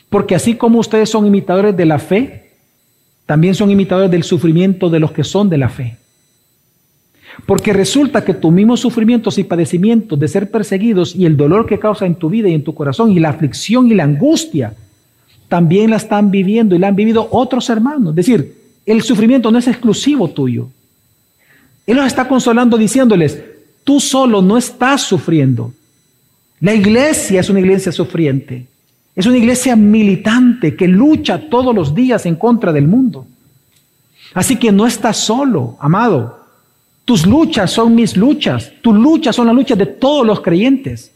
Porque así como ustedes son imitadores de la fe, también son imitadores del sufrimiento de los que son de la fe. Porque resulta que tus mismos sufrimientos y padecimientos de ser perseguidos y el dolor que causa en tu vida y en tu corazón y la aflicción y la angustia, también la están viviendo y la han vivido otros hermanos. Es decir, el sufrimiento no es exclusivo tuyo. Él los está consolando diciéndoles, tú solo no estás sufriendo. La iglesia es una iglesia sufriente. Es una iglesia militante que lucha todos los días en contra del mundo. Así que no estás solo, amado. Tus luchas son mis luchas. Tus luchas son las luchas de todos los creyentes.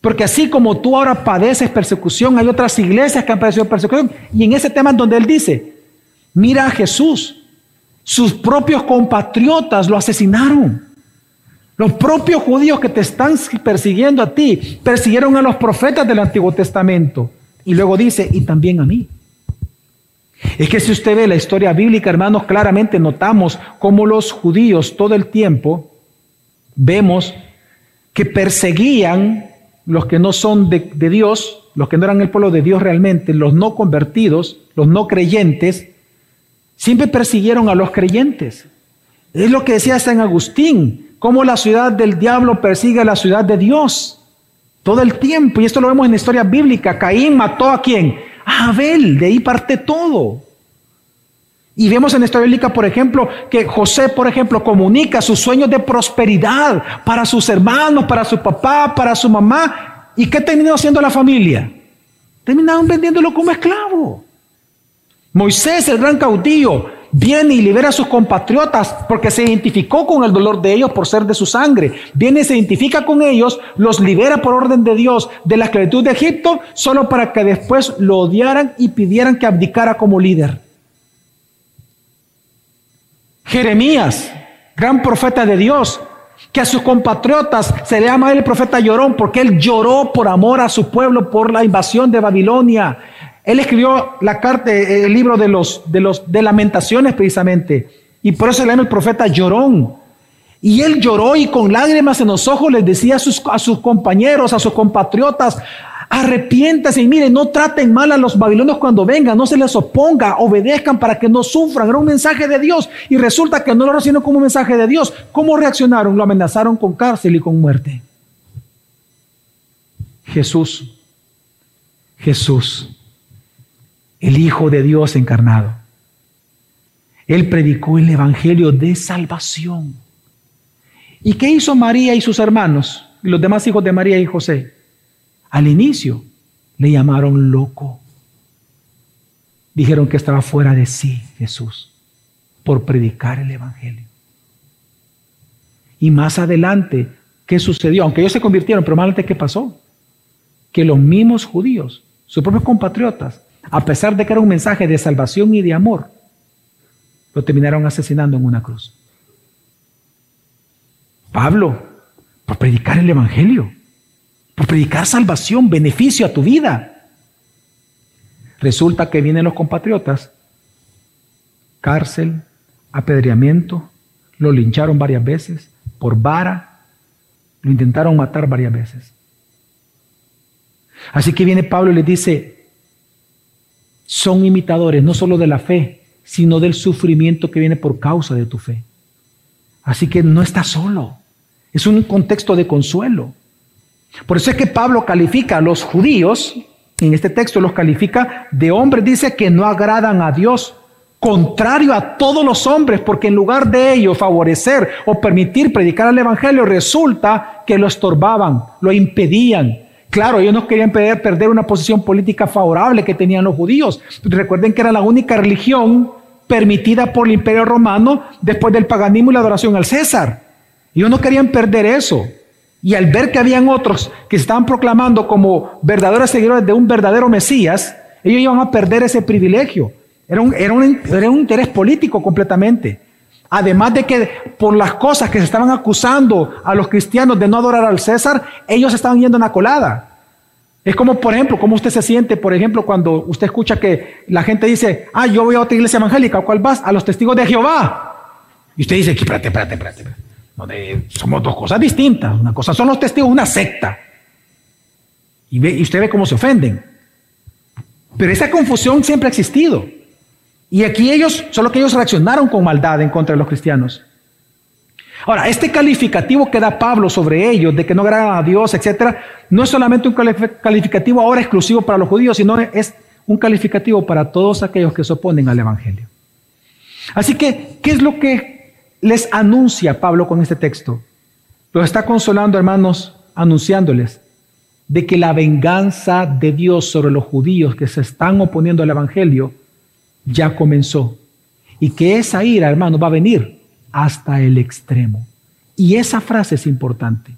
Porque así como tú ahora padeces persecución, hay otras iglesias que han padecido persecución. Y en ese tema donde él dice, mira a Jesús, sus propios compatriotas lo asesinaron. Los propios judíos que te están persiguiendo a ti, persiguieron a los profetas del Antiguo Testamento. Y luego dice, y también a mí. Es que si usted ve la historia bíblica, hermanos, claramente notamos cómo los judíos todo el tiempo vemos que perseguían los que no son de, Dios, los que no eran el pueblo de Dios realmente, los no convertidos, los no creyentes, siempre persiguieron a los creyentes. Es lo que decía San Agustín, cómo la ciudad del diablo persigue a la ciudad de Dios todo el tiempo. Y esto lo vemos en la historia bíblica. Caín mató a quién? Abel, de ahí parte todo. Y vemos en esta bíblica, por ejemplo, que José, por ejemplo, comunica sus sueños de prosperidad para sus hermanos, para su papá, para su mamá. ¿Y qué terminó haciendo la familia? Terminaron vendiéndolo como esclavo. Moisés, el gran caudillo, viene y libera a sus compatriotas porque se identificó con el dolor de ellos por ser de su sangre. Viene y se identifica con ellos, los libera por orden de Dios de la esclavitud de Egipto, solo para que después lo odiaran y pidieran que abdicara como líder. Jeremías, gran profeta de Dios, que a sus compatriotas se le llama el profeta llorón porque él lloró por amor a su pueblo por la invasión de Babilonia. Él escribió la carta, eh, el libro de los, de los de lamentaciones precisamente. Y por eso le llama el profeta llorón. Y él lloró y con lágrimas en los ojos les decía a sus, a sus compañeros, a sus compatriotas, arrepiéntase y miren, no traten mal a los babilonios cuando vengan, no se les oponga, obedezcan para que no sufran. Era un mensaje de Dios y resulta que no lo recibieron como un mensaje de Dios. ¿Cómo reaccionaron? Lo amenazaron con cárcel y con muerte. Jesús, Jesús el Hijo de Dios encarnado. Él predicó el Evangelio de salvación. ¿Y qué hizo María y sus hermanos, los demás hijos de María y José? Al inicio le llamaron loco. Dijeron que estaba fuera de sí Jesús por predicar el Evangelio. Y más adelante, ¿qué sucedió? Aunque ellos se convirtieron, pero más adelante, ¿qué pasó? Que los mismos judíos, sus propios compatriotas, a pesar de que era un mensaje de salvación y de amor, lo terminaron asesinando en una cruz. Pablo, por predicar el Evangelio, por predicar salvación, beneficio a tu vida. Resulta que vienen los compatriotas, cárcel, apedreamiento, lo lincharon varias veces, por vara, lo intentaron matar varias veces. Así que viene Pablo y le dice, son imitadores no solo de la fe, sino del sufrimiento que viene por causa de tu fe. Así que no estás solo. Es un contexto de consuelo. Por eso es que Pablo califica a los judíos, en este texto los califica de hombres, dice que no agradan a Dios, contrario a todos los hombres, porque en lugar de ellos favorecer o permitir predicar el Evangelio, resulta que lo estorbaban, lo impedían. Claro, ellos no querían perder una posición política favorable que tenían los judíos. Recuerden que era la única religión permitida por el imperio romano después del paganismo y la adoración al César. Ellos no querían perder eso. Y al ver que habían otros que se estaban proclamando como verdaderos seguidores de un verdadero Mesías, ellos iban a perder ese privilegio. Era un, era un, era un interés político completamente. Además de que por las cosas que se estaban acusando a los cristianos de no adorar al César, ellos estaban yendo en la colada. Es como, por ejemplo, cómo usted se siente, por ejemplo, cuando usted escucha que la gente dice, ah, yo voy a otra iglesia evangélica, ¿a cuál vas? A los testigos de Jehová. Y usted dice, espérate, espérate, espérate. espérate. somos dos cosas distintas. Una cosa son los testigos, una secta. Y usted ve cómo se ofenden. Pero esa confusión siempre ha existido. Y aquí ellos, solo que ellos reaccionaron con maldad en contra de los cristianos. Ahora, este calificativo que da Pablo sobre ellos, de que no agradan a Dios, etcétera, no es solamente un calificativo ahora exclusivo para los judíos, sino es un calificativo para todos aquellos que se oponen al Evangelio. Así que, ¿qué es lo que les anuncia Pablo con este texto? Los está consolando, hermanos, anunciándoles de que la venganza de Dios sobre los judíos que se están oponiendo al Evangelio ya comenzó. Y que esa ira, hermano, va a venir hasta el extremo. Y esa frase es importante.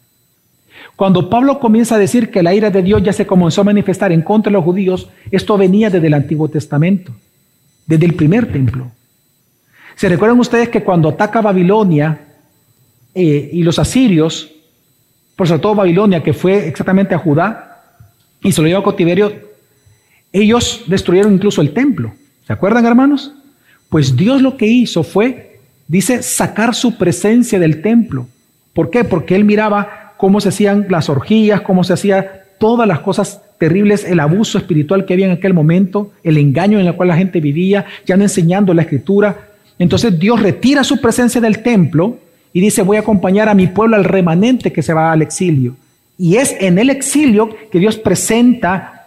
Cuando Pablo comienza a decir que la ira de Dios ya se comenzó a manifestar en contra de los judíos, esto venía desde el Antiguo Testamento, desde el primer templo. ¿Se recuerdan ustedes que cuando ataca Babilonia eh, y los asirios, por sobre todo Babilonia, que fue exactamente a Judá, y se lo llevó a cautiverio, ellos destruyeron incluso el templo. ¿Se acuerdan, hermanos? Pues Dios lo que hizo fue, dice, sacar su presencia del templo. ¿Por qué? Porque él miraba cómo se hacían las orgías, cómo se hacía todas las cosas terribles, el abuso espiritual que había en aquel momento, el engaño en el cual la gente vivía, ya no enseñando la escritura. Entonces Dios retira su presencia del templo y dice, voy a acompañar a mi pueblo al remanente que se va al exilio. Y es en el exilio que Dios presenta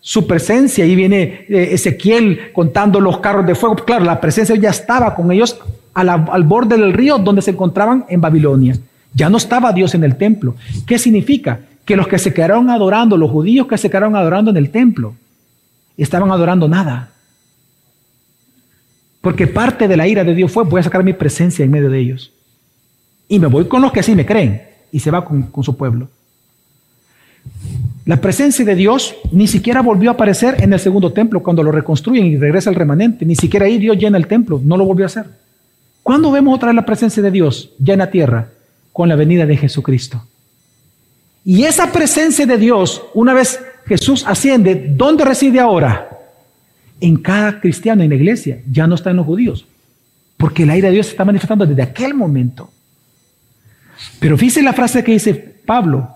su presencia. Ahí viene eh, Ezequiel contando los carros de fuego. Claro, la presencia ya estaba con ellos al borde del río donde se encontraban en Babilonia. Ya no estaba Dios en el templo. ¿Qué significa? Que los que se quedaron adorando, los judíos que se quedaron adorando en el templo, estaban adorando nada. Porque parte de la ira de Dios fue, voy a sacar mi presencia en medio de ellos. Y me voy con los que sí me creen. Y se va con su pueblo. La presencia de Dios ni siquiera volvió a aparecer en el segundo templo cuando lo reconstruyen y regresa el remanente. Ni siquiera ahí Dios llena el templo, no lo volvió a hacer. ¿Cuándo vemos otra vez la presencia de Dios ya en la tierra? Con la venida de Jesucristo. Y esa presencia de Dios, una vez Jesús asciende, ¿dónde reside ahora? En cada cristiano en la iglesia, ya no está en los judíos, porque el aire de Dios se está manifestando desde aquel momento. Pero fíjense la frase que dice Pablo,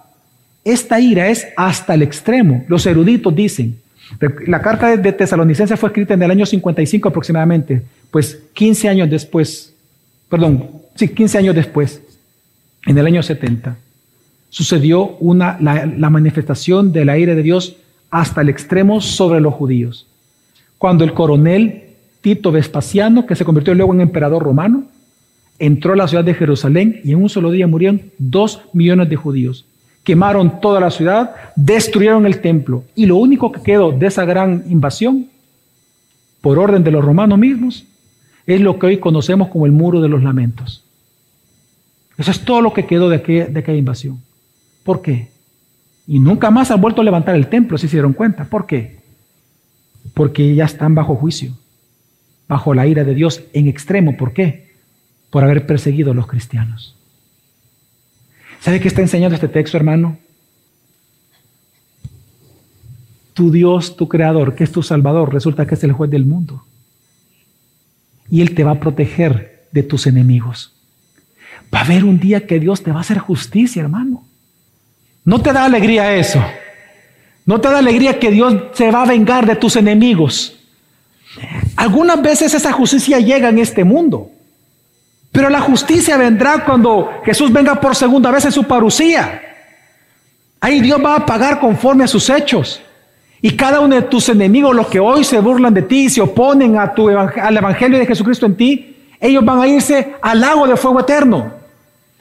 esta ira es hasta el extremo. Los eruditos dicen, la carta de Tesalonicense fue escrita en el año 55 aproximadamente, pues 15 años después, perdón, sí, 15 años después, en el año 70, sucedió la, la manifestación de la ira de Dios hasta el extremo sobre los judíos. Cuando el coronel Tito Vespasiano, que se convirtió luego en emperador romano, entró a la ciudad de Jerusalén y en un solo día murieron dos millones de judíos quemaron toda la ciudad, destruyeron el templo. Y lo único que quedó de esa gran invasión, por orden de los romanos mismos, es lo que hoy conocemos como el muro de los lamentos. Eso es todo lo que quedó de aquella, invasión. ¿Por qué? Y nunca más han vuelto a levantar el templo, si se dieron cuenta. ¿Por qué? Porque ya están bajo juicio, bajo la ira de Dios en extremo. ¿Por qué? Por haber perseguido a los cristianos. ¿Sabe qué está enseñando este texto, hermano? Tu Dios, tu creador, que es tu salvador, resulta que es el juez del mundo. Y Él te va a proteger de tus enemigos. Va a haber un día que Dios te va a hacer justicia, hermano. ¿No te da alegría eso? ¿No te da alegría que Dios se va a vengar de tus enemigos? Algunas veces esa justicia llega en este mundo, pero la justicia vendrá cuando Jesús venga por segunda vez en su parucía. Ahí Dios va a pagar conforme a sus hechos. Y cada uno de tus enemigos, los que hoy se burlan de ti y se oponen a tu, al Evangelio de Jesucristo en ti, ellos van a irse al lago de fuego eterno.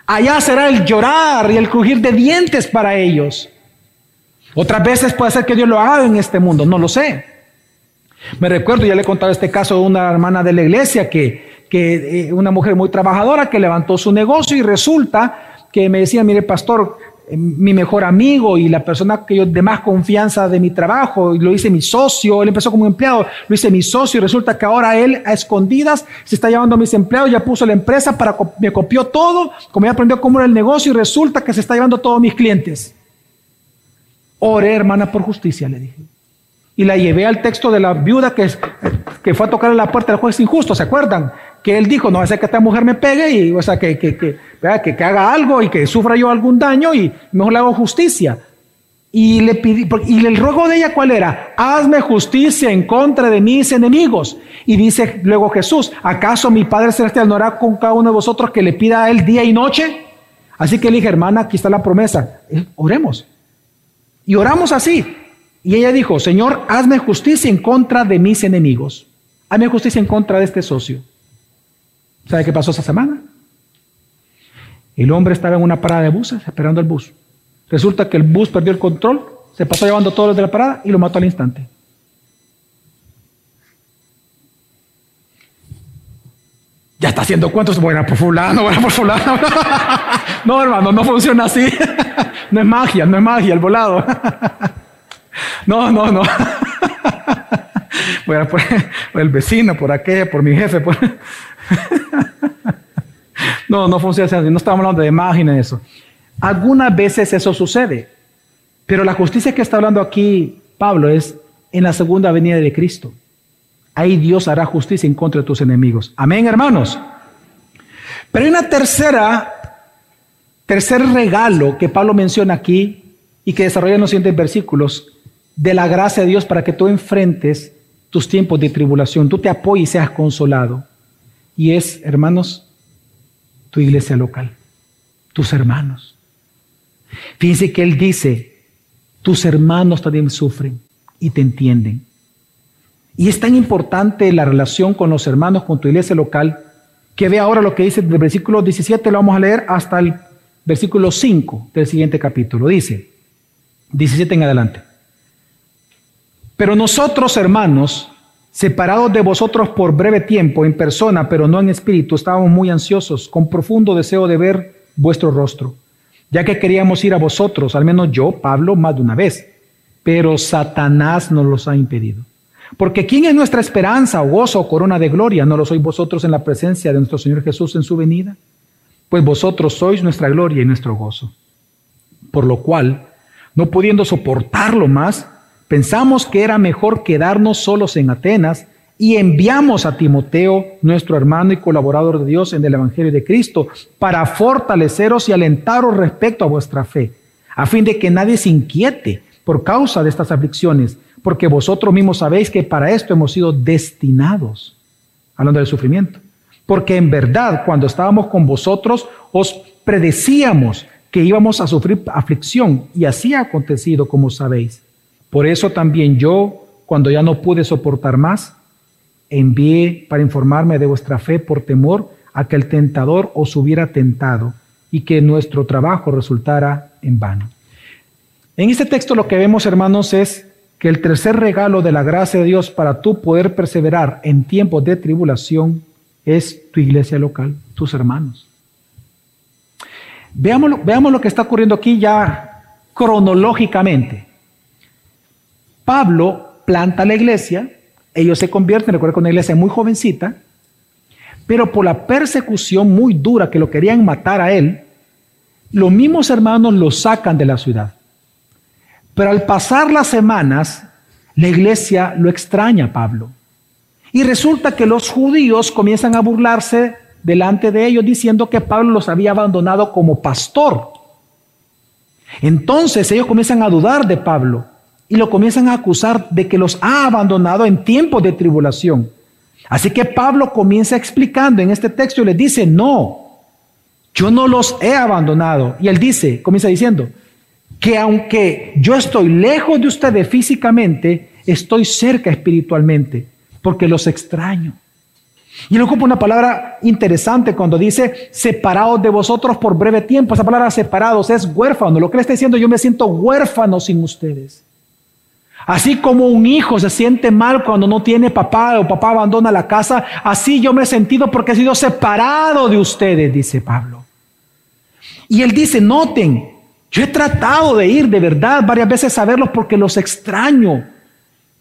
Allá será el llorar y el crujir de dientes para ellos. Otras veces puede ser que Dios lo haga en este mundo, no lo sé. Me recuerdo, ya le he contado este caso de una hermana de la iglesia que, que eh, una mujer muy trabajadora que levantó su negocio y resulta que me decía, mire pastor, eh, mi mejor amigo y la persona que yo de más confianza de mi trabajo, lo hice mi socio, él empezó como empleado, lo hice mi socio y resulta que ahora él a escondidas se está llevando a mis empleados, ya puso la empresa para, me copió todo, como ya aprendió cómo era el negocio y resulta que se está llevando todos mis clientes. Ore, hermana, por justicia, le dije. Y la llevé al texto de la viuda que, que fue a tocar la puerta del juez injusto, ¿se acuerdan? Que él dijo, no va a ser que esta mujer me pegue y, o sea, que, que, que, que, haga algo y que sufra yo algún daño y mejor le hago justicia. Y le pidí, y el ruego de ella cuál era, hazme justicia en contra de mis enemigos. Y dice luego Jesús, ¿acaso mi Padre Celestial no hará con cada uno de vosotros que le pida a él día y noche? Así que le dije, hermana, aquí está la promesa, eh, oremos. Y oramos así. Y ella dijo, Señor, hazme justicia en contra de mis enemigos. Hazme justicia en contra de este socio. ¿Sabe qué pasó esa semana? El hombre estaba en una parada de buses esperando el bus. Resulta que el bus perdió el control, se pasó llevando todos los de la parada y lo mató al instante. Ya está haciendo cuentos, buena por fulano, buena por fulano. No, hermano, no funciona así. No es magia, no es magia el volado. No, no, no. Voy por, el vecino, por aquella, por mi jefe. Por... no, no funciona. No estamos hablando de imagen de eso. Algunas veces eso sucede. Pero la justicia que está hablando aquí Pablo es en la segunda venida de Cristo. Ahí Dios hará justicia en contra de tus enemigos. Amén, hermanos. Pero hay una tercera, tercer regalo que Pablo menciona aquí y que desarrolla en los siguientes versículos de la gracia de Dios para que tú enfrentes tus tiempos de tribulación, tú te apoyes y seas consolado. Y es, hermanos, tu iglesia local, tus hermanos. Fíjense que Él dice, tus hermanos también sufren y te entienden. Y es tan importante la relación con los hermanos, con tu iglesia local, que ve ahora lo que dice del versículo 17, lo vamos a leer hasta el versículo 5 del siguiente capítulo. Dice, 17 en adelante. Pero nosotros, hermanos, separados de vosotros por breve tiempo en persona, pero no en espíritu, estábamos muy ansiosos, con profundo deseo de ver vuestro rostro, ya que queríamos ir a vosotros, al menos yo, Pablo, más de una vez, pero Satanás nos los ha impedido. Porque ¿quién es nuestra esperanza gozo corona de gloria? ¿No lo sois vosotros en la presencia de nuestro Señor Jesús en su venida? Pues vosotros sois nuestra gloria y nuestro gozo. Por lo cual, no pudiendo soportarlo más, Pensamos que era mejor quedarnos solos en Atenas y enviamos a Timoteo, nuestro hermano y colaborador de Dios en el Evangelio de Cristo, para fortaleceros y alentaros respecto a vuestra fe, a fin de que nadie se inquiete por causa de estas aflicciones, porque vosotros mismos sabéis que para esto hemos sido destinados, hablando del sufrimiento. Porque en verdad, cuando estábamos con vosotros, os predecíamos que íbamos a sufrir aflicción, y así ha acontecido, como sabéis. Por eso también yo, cuando ya no pude soportar más, envié para informarme de vuestra fe por temor a que el tentador os hubiera tentado y que nuestro trabajo resultara en vano. En este texto lo que vemos, hermanos, es que el tercer regalo de la gracia de Dios para tú poder perseverar en tiempos de tribulación es tu iglesia local, tus hermanos. Veamos, veamos lo que está ocurriendo aquí ya cronológicamente. Pablo planta la iglesia, ellos se convierten, recuerda, con una iglesia muy jovencita, pero por la persecución muy dura que lo querían matar a él, los mismos hermanos lo sacan de la ciudad. Pero al pasar las semanas, la iglesia lo extraña a Pablo. Y resulta que los judíos comienzan a burlarse delante de ellos diciendo que Pablo los había abandonado como pastor. Entonces ellos comienzan a dudar de Pablo y lo comienzan a acusar de que los ha abandonado en tiempos de tribulación. Así que Pablo comienza explicando en este texto y les dice, no, yo no los he abandonado. Y él dice, comienza diciendo, que aunque yo estoy lejos de ustedes físicamente, estoy cerca espiritualmente, porque los extraño. Y él ocupa una palabra interesante cuando dice separados de vosotros por breve tiempo. Esa palabra separados es huérfano. Lo que le está diciendo, yo me siento huérfano sin ustedes. Así como un hijo se siente mal cuando no tiene papá o papá abandona la casa, así yo me he sentido porque he sido separado de ustedes, dice Pablo. Y él dice, noten, yo he tratado de ir de verdad varias veces a verlos porque los extraño,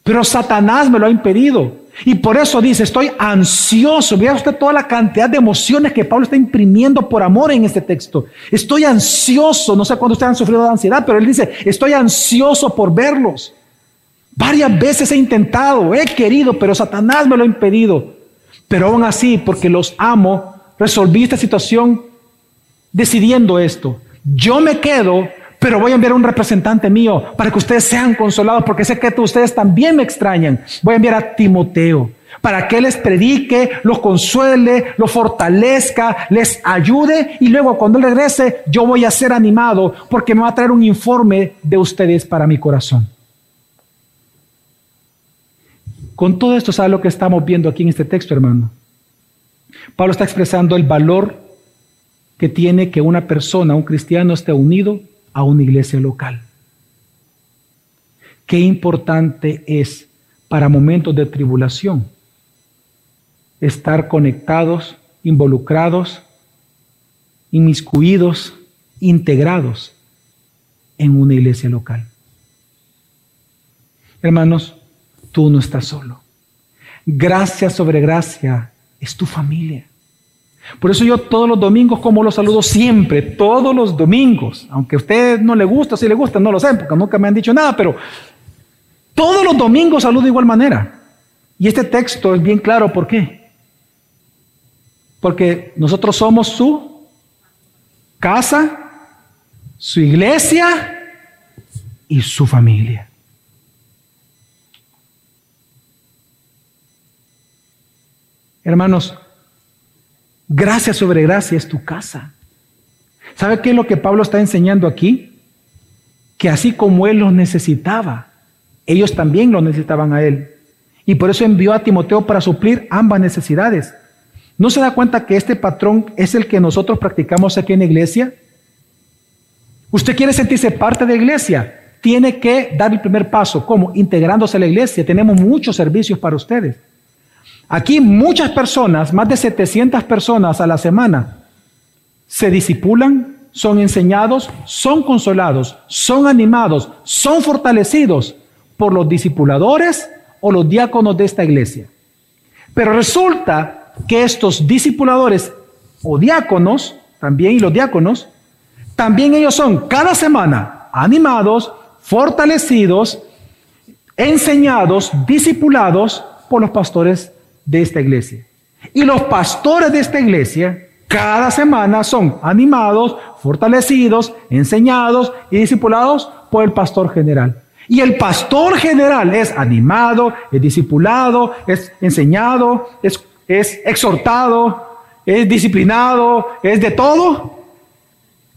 pero Satanás me lo ha impedido. Y por eso dice, estoy ansioso. Vea usted toda la cantidad de emociones que Pablo está imprimiendo por amor en este texto. Estoy ansioso, no sé cuándo ustedes han sufrido de ansiedad, pero él dice, estoy ansioso por verlos. Varias veces he intentado, he querido, pero Satanás me lo ha impedido. Pero aún así, porque los amo, resolví esta situación decidiendo esto. Yo me quedo, pero voy a enviar un representante mío para que ustedes sean consolados, porque sé que ustedes también me extrañan. Voy a enviar a Timoteo para que les predique, los consuele, los fortalezca, les ayude y luego cuando él regrese yo voy a ser animado porque me va a traer un informe de ustedes para mi corazón. Con todo esto, ¿sabe lo que estamos viendo aquí en este texto, hermano? Pablo está expresando el valor que tiene que una persona, un cristiano, esté unido a una iglesia local. Qué importante es para momentos de tribulación estar conectados, involucrados, inmiscuidos, integrados en una iglesia local. Hermanos, tú no estás solo. Gracia sobre gracia es tu familia. Por eso yo todos los domingos como los saludo siempre, todos los domingos. Aunque a usted no le gusta, si le gusta, no lo sé, porque nunca me han dicho nada, pero todos los domingos saludo de igual manera. Y este texto es bien claro, ¿por qué? Porque nosotros somos su casa, su iglesia y su familia. Hermanos, gracia sobre gracia es tu casa. ¿Sabe qué es lo que Pablo está enseñando aquí? Que así como él los necesitaba, ellos también lo necesitaban a él. Y por eso envió a Timoteo para suplir ambas necesidades. ¿No se da cuenta que este patrón es el que nosotros practicamos aquí en la iglesia? Usted quiere sentirse parte de la iglesia, tiene que dar el primer paso. ¿Cómo? Integrándose a la iglesia. Tenemos muchos servicios para ustedes. Aquí muchas personas, más de 700 personas a la semana, se disipulan, son enseñados, son consolados, son animados, son fortalecidos por los discipuladores o los diáconos de esta iglesia. Pero resulta que estos discipuladores o diáconos, también y los diáconos, también ellos son cada semana animados, fortalecidos, enseñados, discipulados por los pastores de esta iglesia. Y los pastores de esta iglesia cada semana son animados, fortalecidos, enseñados y discipulados por el pastor general. Y el pastor general es animado, es discipulado, es enseñado, es, es exhortado, es disciplinado, es de todo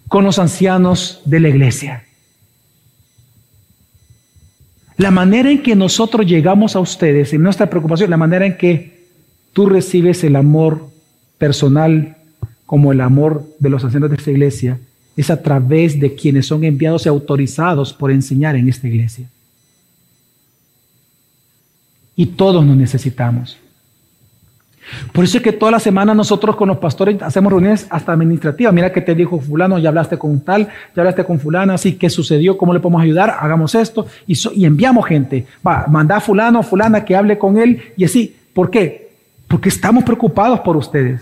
con los ancianos de la iglesia. La manera en que nosotros llegamos a ustedes, en nuestra preocupación, la manera en que tú recibes el amor personal como el amor de los ancianos de esta iglesia, es a través de quienes son enviados y autorizados por enseñar en esta iglesia. Y todos nos necesitamos. Por eso es que toda la semana nosotros con los pastores hacemos reuniones hasta administrativas. Mira que te dijo fulano, ya hablaste con tal, ya hablaste con fulana, así que sucedió, cómo le podemos ayudar, hagamos esto. Y, y enviamos gente. Va, manda a fulano fulana que hable con él y así. ¿Por qué? Porque estamos preocupados por ustedes.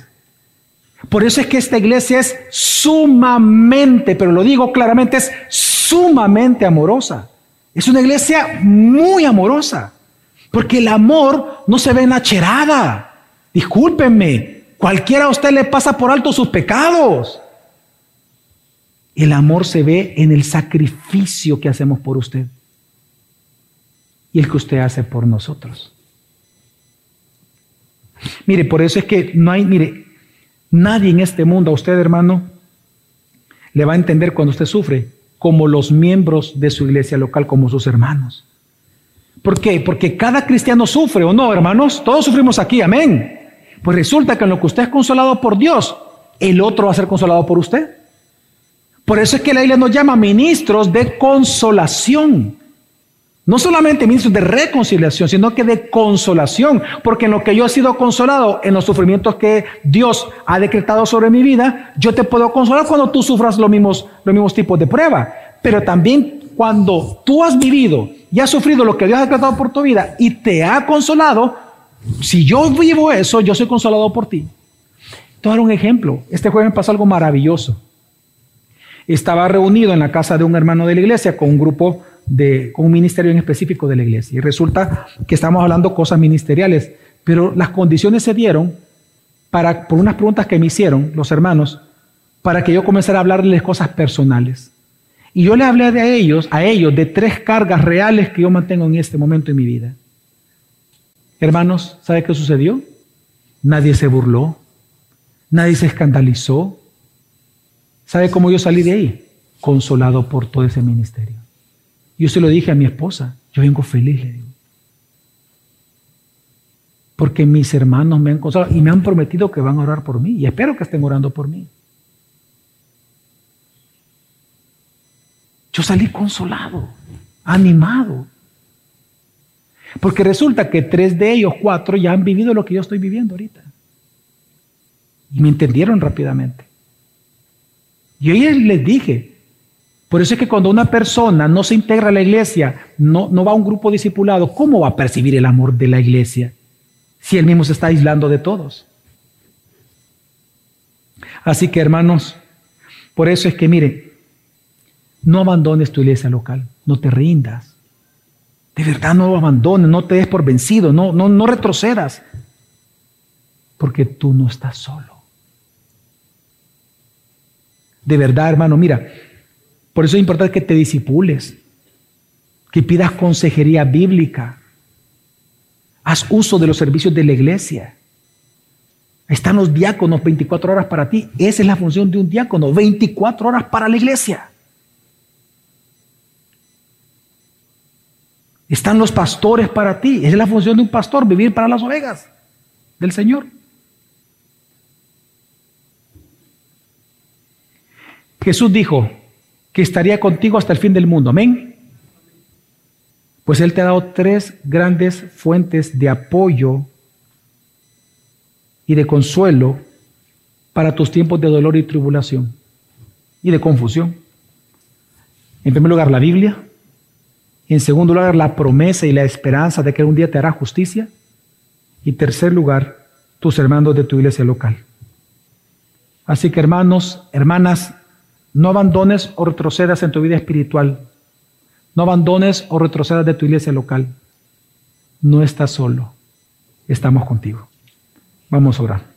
Por eso es que esta iglesia es sumamente, pero lo digo claramente, es sumamente amorosa. Es una iglesia muy amorosa. Porque el amor no se ve en la cherada. Discúlpenme, cualquiera a usted le pasa por alto sus pecados. El amor se ve en el sacrificio que hacemos por usted. y el que usted hace por nosotros. Mire, por eso es que no hay, mire, nadie en este mundo, a usted hermano, le va a entender cuando usted sufre, como los miembros de su iglesia local, como sus hermanos. ¿Por qué? Porque cada cristiano sufre, ¿o no, hermanos? Todos sufrimos aquí, amén. Pues resulta que en lo que usted es consolado por Dios, el otro va a ser consolado por usted. Por eso es que la Biblia nos llama ministros de consolación. No solamente ministros de reconciliación, sino que de consolación. Porque en lo que yo he sido consolado, en los sufrimientos que Dios ha decretado sobre mi vida, yo te puedo consolar cuando tú sufras los mismos, los mismos tipos de prueba. Pero también cuando tú has vivido y has sufrido lo que Dios ha decretado por tu vida y te ha consolado, si yo vivo eso, yo soy consolado por ti. Te voy a dar un ejemplo. Este jueves me pasó algo maravilloso. Estaba reunido en la casa de un hermano de la iglesia con un grupo de, con un ministerio en específico de la iglesia. Y resulta que estamos hablando cosas ministeriales, pero las condiciones se dieron para, por unas preguntas que me hicieron los hermanos, para que yo comenzara a hablarles cosas personales. Y yo le hablé a ellos, a ellos, de tres cargas reales que yo mantengo en este momento en mi vida. Hermanos, ¿sabe qué sucedió? Nadie se burló, nadie se escandalizó. ¿Sabe cómo yo salí de ahí? Consolado por todo ese ministerio. Yo se lo dije a mi esposa, yo vengo feliz, le digo. Porque mis hermanos me han consolado y me han prometido que van a orar por mí y espero que estén orando por mí. Yo salí consolado, animado. Porque resulta que tres de ellos, cuatro, ya han vivido lo que yo estoy viviendo ahorita. Y me entendieron rápidamente. Y yo les dije, por eso es que cuando una persona no se integra a la iglesia, no, no va a un grupo discipulado, ¿cómo va a percibir el amor de la iglesia si él mismo se está aislando de todos? Así que hermanos, por eso es que mire, no abandones tu iglesia local, no te rindas. De verdad no lo abandones, no te des por vencido, no, no, no retrocedas. Porque tú no estás solo. De verdad, hermano, mira, por eso es importante que te disipules, que pidas consejería bíblica. Haz uso de los servicios de la iglesia. Están los diáconos 24 horas para ti. Esa es la función de un diácono, 24 horas para la iglesia. Están los pastores para ti. Esa es la función de un pastor, vivir para las ovejas del Señor. Jesús dijo que estaría contigo hasta el fin del mundo. Amén. Pues Él te ha dado tres grandes fuentes de apoyo y de consuelo para tus tiempos de dolor y tribulación y de confusión. En primer lugar, la Biblia. En segundo lugar, la promesa y la esperanza de que un día te hará justicia. Y tercer lugar, tus hermanos de tu iglesia local. Así que hermanos, hermanas, no abandones o retrocedas en tu vida espiritual. No abandones o retrocedas de tu iglesia local. No estás solo. Estamos contigo. Vamos a orar.